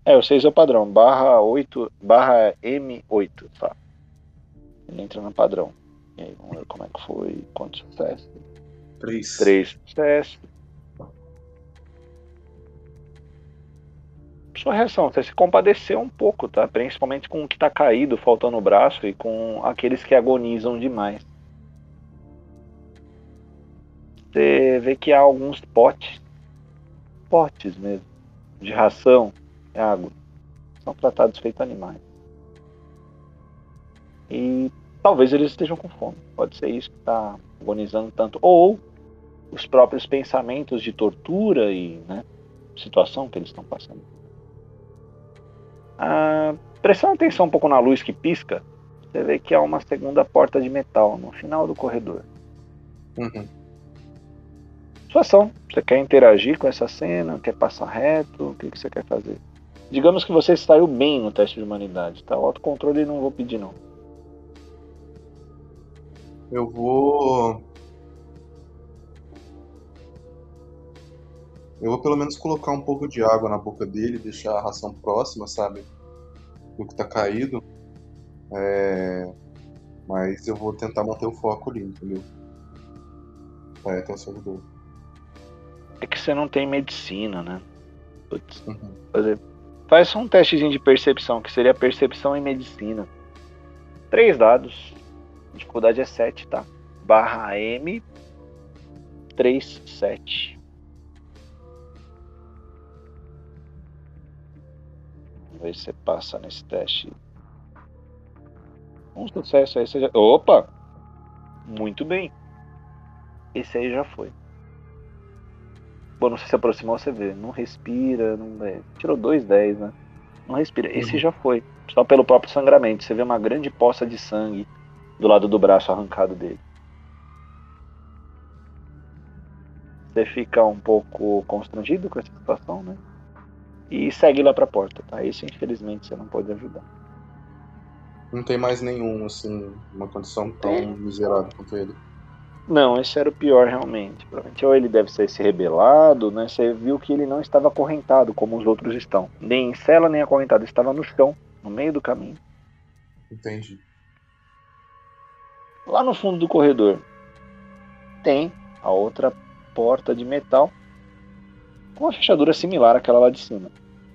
É, o 6 é o padrão, barra 8, barra M8, tá? Ele entra no padrão. E aí, vamos ver como é que foi, quantos sucessos. 3. 3 sucessos. Sua reação, você se compadeceu um pouco, tá? Principalmente com o que tá caído, faltando o braço e com aqueles que agonizam demais. Você vê que há alguns potes, potes mesmo, de ração é água. São tratados feito animais. E talvez eles estejam com fome. Pode ser isso que está agonizando tanto. Ou os próprios pensamentos de tortura e né, situação que eles estão passando. Ah, prestando atenção um pouco na luz que pisca, você vê que há uma segunda porta de metal no final do corredor. Uhum. Situação. Você quer interagir com essa cena? Quer passar reto? O que, que você quer fazer? Digamos que você saiu bem no teste de humanidade, tá? O autocontrole não vou pedir não. Eu vou. Eu vou pelo menos colocar um pouco de água na boca dele, deixar a ração próxima, sabe? Do que tá caído. É... Mas eu vou tentar manter o foco ali, entendeu? É, até o servidor. É que você não tem medicina, né? Putz. Uhum. Fazer Faz só um testezinho de percepção, que seria percepção em medicina. Três dados. Dificuldade é 7, tá? Barra M 37. Ver se você passa nesse teste. Um sucesso aí. Você já... Opa! Muito bem. Esse aí já foi. Bom, não sei se aproximou, você vê. Não respira, não é. Tirou dois 10, né? Não respira. Esse uhum. já foi. Só pelo próprio sangramento. Você vê uma grande poça de sangue do lado do braço arrancado dele. Você fica um pouco constrangido com essa situação, né? E segue lá pra porta, tá? Isso infelizmente você não pode ajudar. Não tem mais nenhum, assim, uma condição tão miserável quanto ele. Não, esse era o pior realmente. Provavelmente ou ele deve ser se rebelado, né? Você viu que ele não estava acorrentado como os outros estão. Nem em cela, nem acorrentado. Estava no chão, no meio do caminho. Entendi. Lá no fundo do corredor tem a outra porta de metal com uma fechadura similar àquela lá de cima.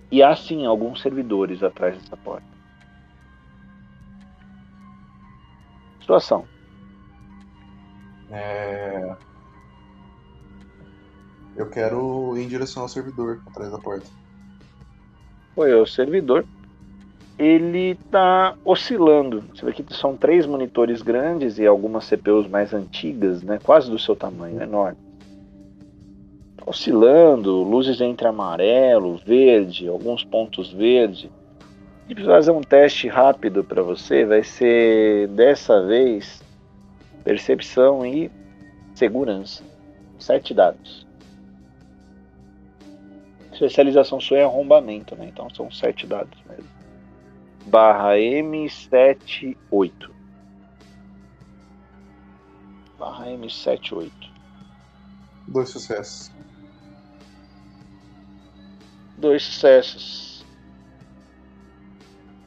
E há sim alguns servidores atrás dessa porta. Situação. É... Eu quero ir em direção ao servidor atrás da porta. Foi o servidor. Ele está oscilando. Você vê que são três monitores grandes e algumas CPUs mais antigas, né? quase do seu tamanho, enorme. Oscilando, luzes entre amarelo, verde, alguns pontos verde. E precisa fazer um teste rápido para você. Vai ser dessa vez percepção e segurança. Sete dados. Especialização sua é arrombamento, né? Então são sete dados mesmo. Barra M78. Barra M78. Dois sucessos. Dois sucessos.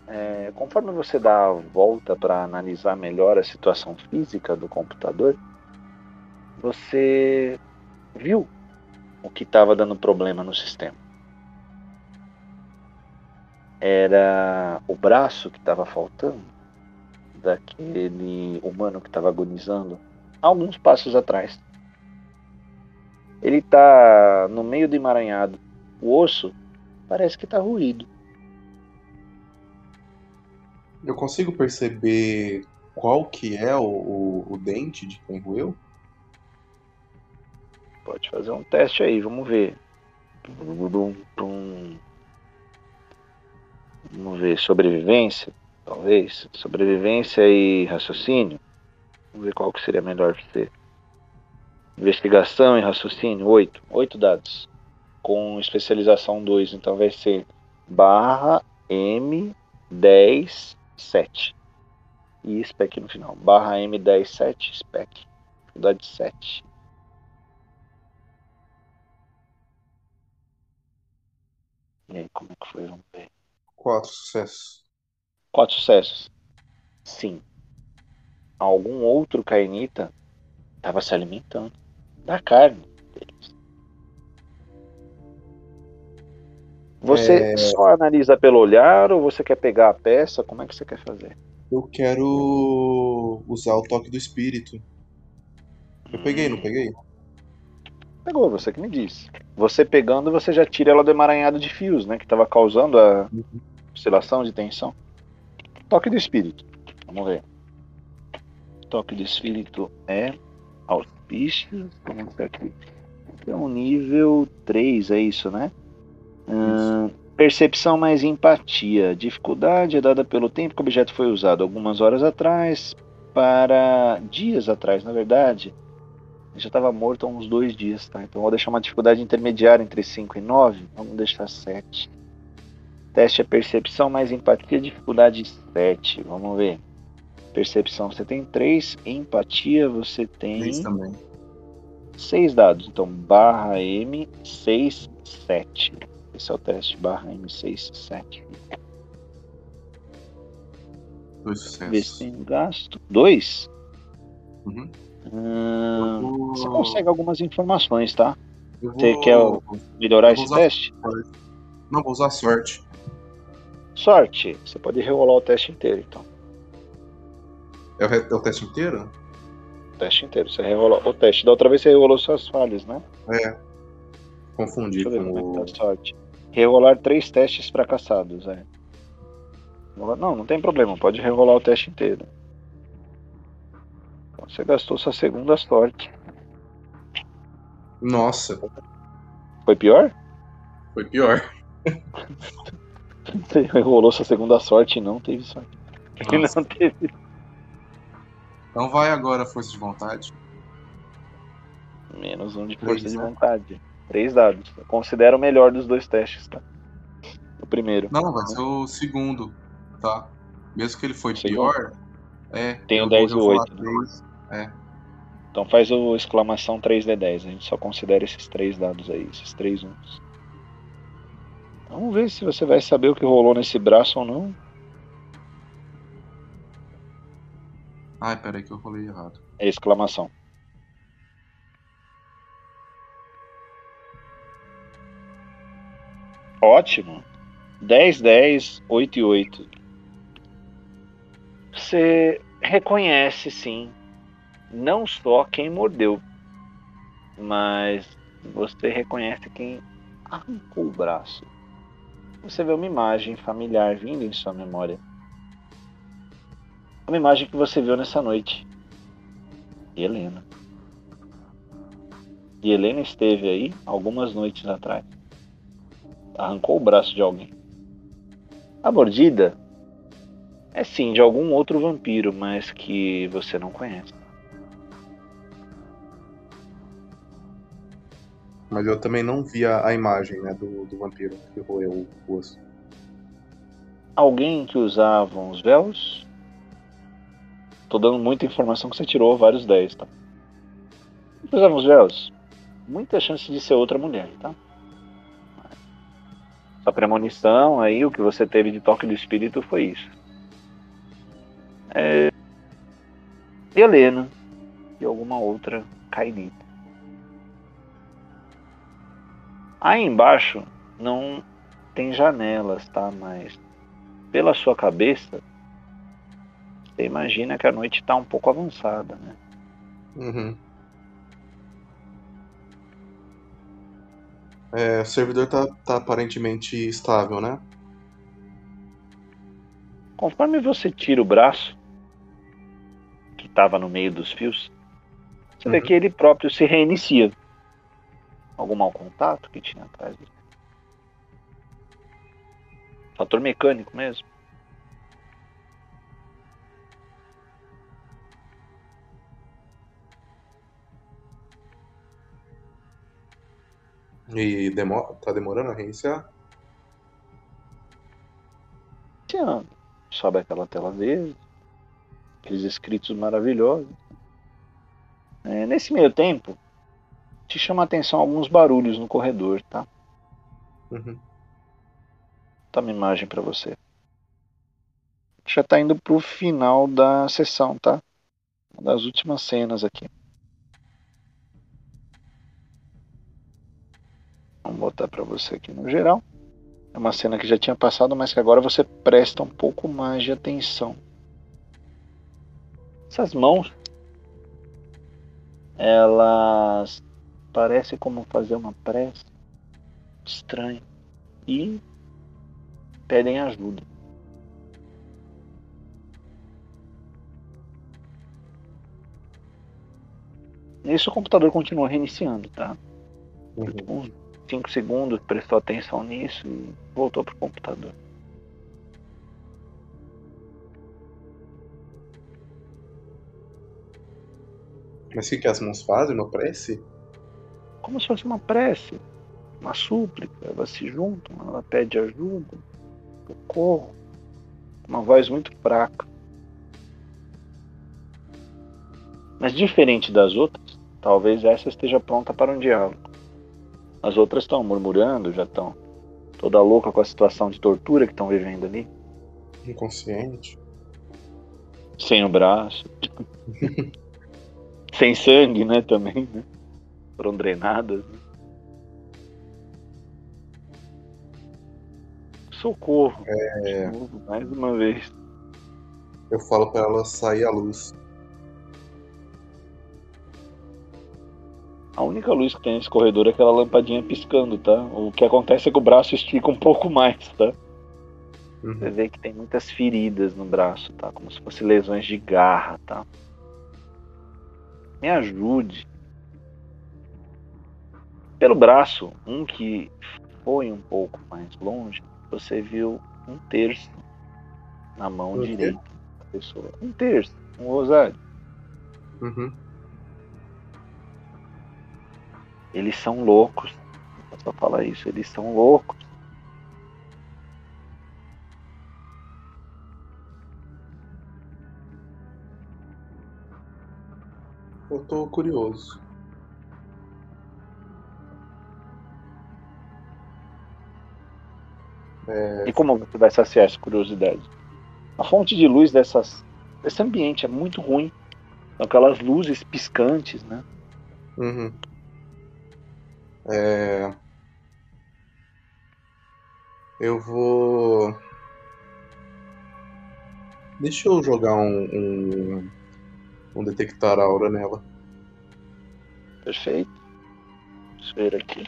É, conforme você dá a volta para analisar melhor a situação física do computador, você viu o que estava dando problema no sistema. Era o braço que estava faltando daquele humano que estava agonizando alguns passos atrás. Ele está no meio do emaranhado. O osso parece que está ruído. Eu consigo perceber qual que é o, o, o dente de quem roeu? Pode fazer um teste aí, vamos ver. Vamos ver, sobrevivência, talvez. Sobrevivência e raciocínio. Vamos ver qual que seria melhor para você. Investigação e raciocínio, 8. 8 dados. Com especialização 2, então vai ser barra M10 7. E spec no final. Barra M10 7 spec. Dificuldade 7. E aí, como é que foi? Vamos ver. Quatro sucessos. Quatro sucessos. Sim. Algum outro cainita estava se alimentando da carne deles. Você É. só analisa pelo olhar ou você quer pegar a peça? Como é que você quer fazer? Eu quero usar o toque do espírito. Eu peguei, não peguei? Pegou, você que me disse. Você pegando, você já tira ela do emaranhado de fios, né? Que estava causando a oscilação de tensão. Toque do espírito. Vamos ver. Toque do espírito é auspícios. Vamos ver aqui. É um nível 3, é isso, né? Percepção mais empatia. Dificuldade é dada pelo tempo que o objeto foi usado. Algumas horas atrás, para dias atrás, na verdade. Ele já estava morto há uns dois dias, tá? Então vou deixar uma dificuldade intermediária entre 5 e 9. Vamos deixar 7. Teste é percepção mais empatia, dificuldade 7. Vamos ver. Percepção você tem 3, empatia você tem Três também. 6 dados. Então barra M 6, 7. Esse é o teste barra M 6, 7. Dois Vê se sucessos. tem gasto. 2? Uhum. Hum, vou- você consegue algumas informações, tá? Eu vou... Você quer melhorar esse teste? Não, vou usar sorte. Sorte. Você pode rerolar o teste inteiro, então. É o, é o teste inteiro? O teste inteiro. Você rerola o teste. Da outra vez você rerolou suas falhas, né? É. Confundi com é o. que tá sorte. Rerolar três testes fracassados, é. Não, não tem problema. Pode rerolar o teste inteiro. Então, Você gastou sua segunda sorte. Nossa, Foi pior? foi pior. Você rerolou sua segunda sorte e não teve sorte. E Nossa. não teve. Então vai agora, força de vontade. Menos um de força de né? vontade. Três dados. Eu considero o melhor dos dois testes, tá? O primeiro. Não, vai ser o segundo, tá? Mesmo que ele foi pior, é. Tem o eu 10 vou e o rolar 8, né? É. Então faz o exclamação 3D10. A gente só considera esses três dados aí, esses três uns. Vamos ver se você vai saber o que rolou nesse braço ou não. Ai, peraí que eu rolei errado. É exclamação. Ótimo. 10, 10, 8 e 8. Você reconhece, sim, não só quem mordeu, mas você reconhece quem arrancou o braço. Você vê uma imagem familiar vindo em sua memória. Uma imagem que você viu nessa noite. Helena. E Helena esteve aí algumas noites atrás arrancou o braço de alguém. A mordida é sim de algum outro vampiro, mas que você não conhece. Mas eu também não vi a, a imagem né, do, do vampiro que roeu o osso. Alguém que usava uns véus? Tô dando muita informação que você tirou vários 10, tá? Que usava uns véus? Muita chance de ser outra mulher, tá? Sua premonição aí, o que você teve de toque do espírito foi isso. É... Helena e alguma outra cainita. Aí embaixo não tem janelas, tá? Mas pela sua cabeça, você imagina que a noite está um pouco avançada, né? Uhum. É, o servidor tá, tá aparentemente estável, né? Conforme você tira o braço, que estava no meio dos fios, você uhum. vê que ele próprio se reinicia. Algum mau contato que tinha atrás dele. Fator mecânico mesmo. E demora, tá demorando a reiniciar? Iniciando. Sobe aquela tela verde. Aqueles escritos maravilhosos. É, nesse meio tempo, te chama a atenção alguns barulhos no corredor, tá? Uhum. Toma imagem para você. Já tá indo pro final da sessão, tá? Uma das últimas cenas aqui. Vamos botar para você aqui no geral. É uma cena que já tinha passado, mas que agora você presta um pouco mais de atenção. Essas mãos, elas parecem como fazer uma prece estranha e pedem ajuda. Nisso o computador continua reiniciando, tá? Uhum. 5 segundos, prestou atenção nisso e voltou pro computador. Mas o que, as mãos fazem? Uma prece? Como se fosse uma prece, uma súplica. Elas se juntam, ela pede ajuda, socorro. Uma voz muito fraca. Mas diferente das outras, talvez essa esteja pronta para um diálogo. As outras estão murmurando, já estão toda louca com a situação de tortura que estão vivendo ali. Inconsciente. Sem o braço. Sem sangue, né, também, né? Foram drenadas. Né? Socorro. É... Mais uma vez. Eu falo para ela sair à luz. A única luz que tem nesse corredor é aquela lampadinha piscando, tá? O que acontece é que o braço estica um pouco mais, tá? Uhum. Você vê que tem muitas feridas no braço, tá? Como se fossem lesões de garra, tá? Me ajude. Pelo braço, um que foi um pouco mais longe, você viu um terço na mão direita da pessoa. Um terço, um rosário. Uhum. Eles são loucos. Só falar isso, eles são loucos. Pô, tô curioso. É... E como você vai saciar essa curiosidade? A fonte de luz dessas, desse ambiente é muito ruim. Aquelas luzes piscantes, né? Uhum. É... Eu vou. Deixa eu jogar um, um, um detectar aura nela. Perfeito. Deixa eu ver aqui.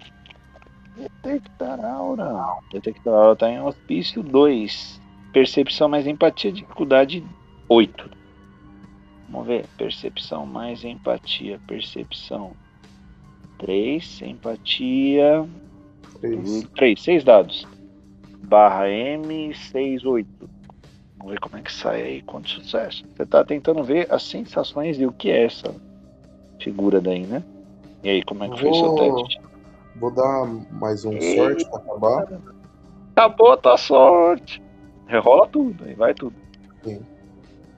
Detectar aura. Detectar aura está em auspício 2. Percepção mais empatia, dificuldade 8. Vamos ver. Percepção mais empatia. Percepção 3. Empatia 3. 3. 6 dados. Barra M68. Vamos ver como é que sai aí. Quanto sucesso. Você está tentando ver as sensações de o que é essa figura daí, né? E aí, como é que Vou... foi o seu teste? Vou dar mais um Eita. sorte pra acabar. Acabou a tua sorte. Rerola tudo, aí vai tudo. Sim.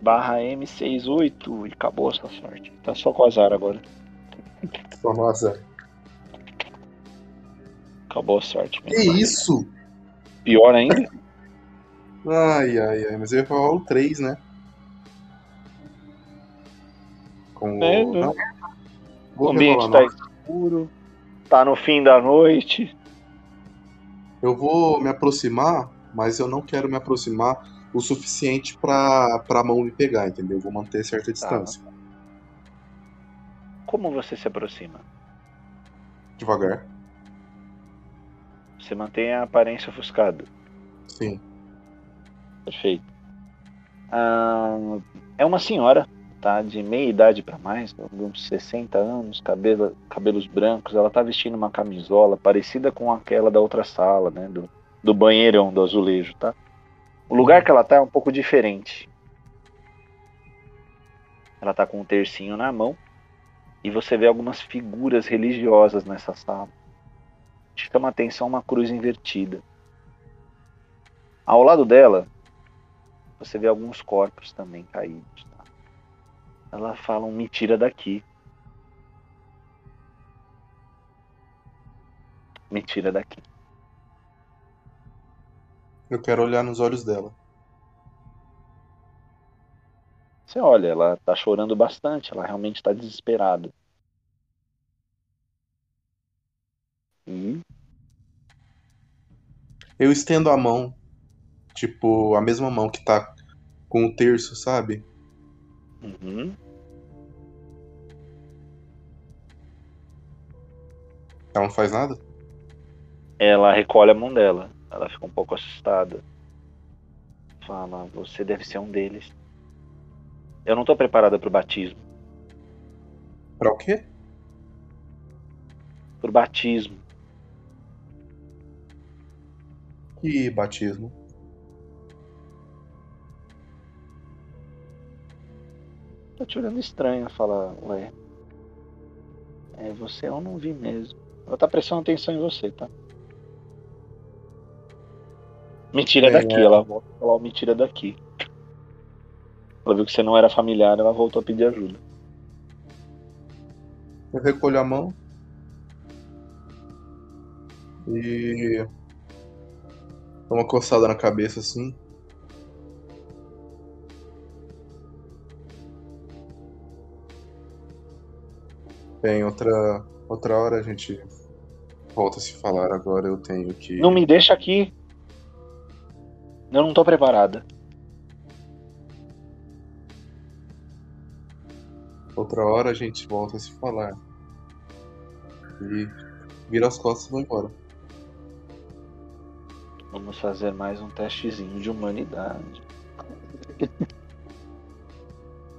Barra M68 e acabou a sua sorte. Tá só com azar agora. Só no azar. Acabou a sorte. Que isso? Pior ainda? ai, ai, ai. Mas eu ia falar o 3, né? Com é, o... Não. o ambiente tá escuro tá no fim da noite. Eu vou me aproximar, mas eu não quero me aproximar o suficiente pra, pra mão me pegar, entendeu? Eu vou manter certa tá. distância. Tá. Como você se aproxima? Devagar. Você mantém a aparência ofuscada. Sim. Perfeito. Ah, é uma senhora tá de meia idade para mais, uns 60 anos, cabelo, cabelos brancos. Ela tá vestindo uma camisola parecida com aquela da outra sala, né, do, do banheirão do azulejo, tá? O lugar que ela tá é um pouco diferente. Ela tá com um tercinho na mão e você vê algumas figuras religiosas nessa sala. Chama atenção uma cruz invertida. Ao lado dela, você vê alguns corpos também caídos ela fala um me tira daqui. Me tira daqui. Eu quero olhar nos olhos dela. Você olha, ela tá chorando bastante, ela realmente tá desesperada. Hum? Eu estendo a mão, tipo, a mesma mão que tá com o terço, sabe? Uhum. Ela não faz nada? Ela recolhe a mão dela. Ela fica um pouco assustada. Fala, você deve ser um deles. Eu não tô preparada pro batismo. Pra o quê? Pro batismo. Que batismo? Tô te olhando estranho, fala, ué. É, você eu não vi mesmo. Ela tá prestando atenção em você, tá? Me tira é, daqui, é. ela volta a falar, me tira daqui. Ela viu que você não era familiar, ela voltou a pedir ajuda. Eu recolho a mão. E. Dá uma coçada na cabeça assim. Bem, outra, outra hora a gente volta a se falar. Agora eu tenho que. Não me deixa aqui. Eu não tô preparada. Outra hora a gente volta a se falar. E vira as costas e vai embora. Vamos fazer mais um testezinho de humanidade.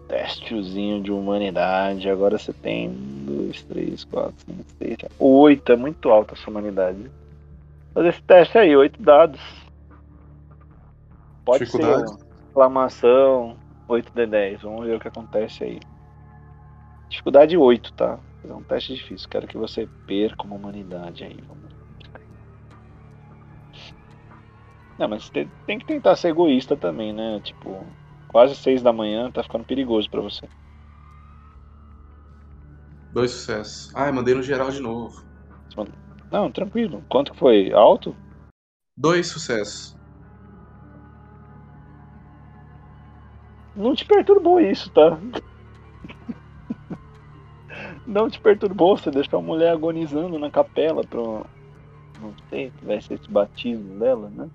Testezinho de humanidade. Agora você tem dois, três, quatro, cinco, seis, sete, oito. É muito alta a sua humanidade. Fazer esse teste aí, oito dados. Pode ser exclamação, 8 de 10. Vamos ver o que acontece aí. Dificuldade 8, tá? É um teste difícil. Quero que você perca uma humanidade aí. Vamos. Não, mas tem, tem que tentar ser egoísta também, né? Tipo, quase seis da manhã, tá ficando perigoso para você. Dois sucessos. Ai, mandei no geral de novo. Não, tranquilo. Quanto que foi? Alto? Dois sucessos. Não te perturbou isso, tá? Não te perturbou você deixou a mulher agonizando na capela pro. Não sei, vai ser esse batismo dela, né?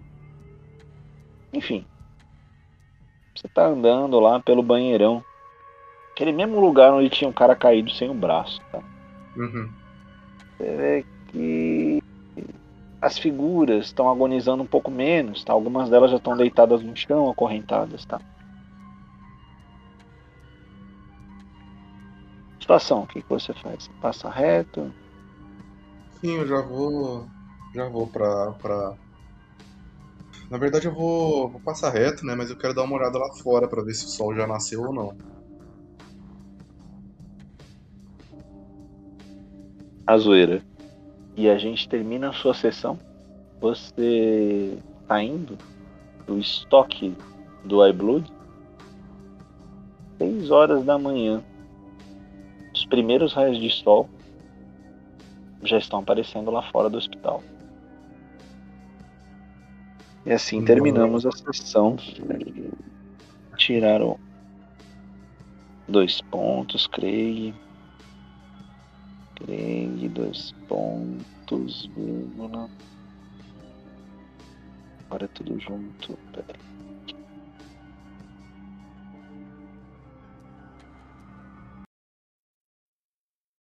Enfim. Você tá andando lá pelo banheirão. Aquele mesmo lugar onde tinha um cara caído sem o braço, tá? Uhum. Você vê que as figuras estão agonizando um pouco menos, tá? Algumas delas já estão deitadas no chão, acorrentadas, tá? Situação, o que, que você faz? Passa reto? Sim, eu já vou. Já vou pra. pra... Na verdade eu vou, vou passar reto, né? Mas eu quero dar uma olhada lá fora pra ver se o sol já nasceu ou não. A zoeira. E a gente termina a sua sessão. Você tá indo pro estoque do iBlood. 6 horas da manhã. Os primeiros raios de sol já estão aparecendo lá fora do hospital. E assim terminamos a sessão. Tiraram dois pontos, Craig. Craig, dois pontos, vírgula. Agora é tudo junto. Peraí.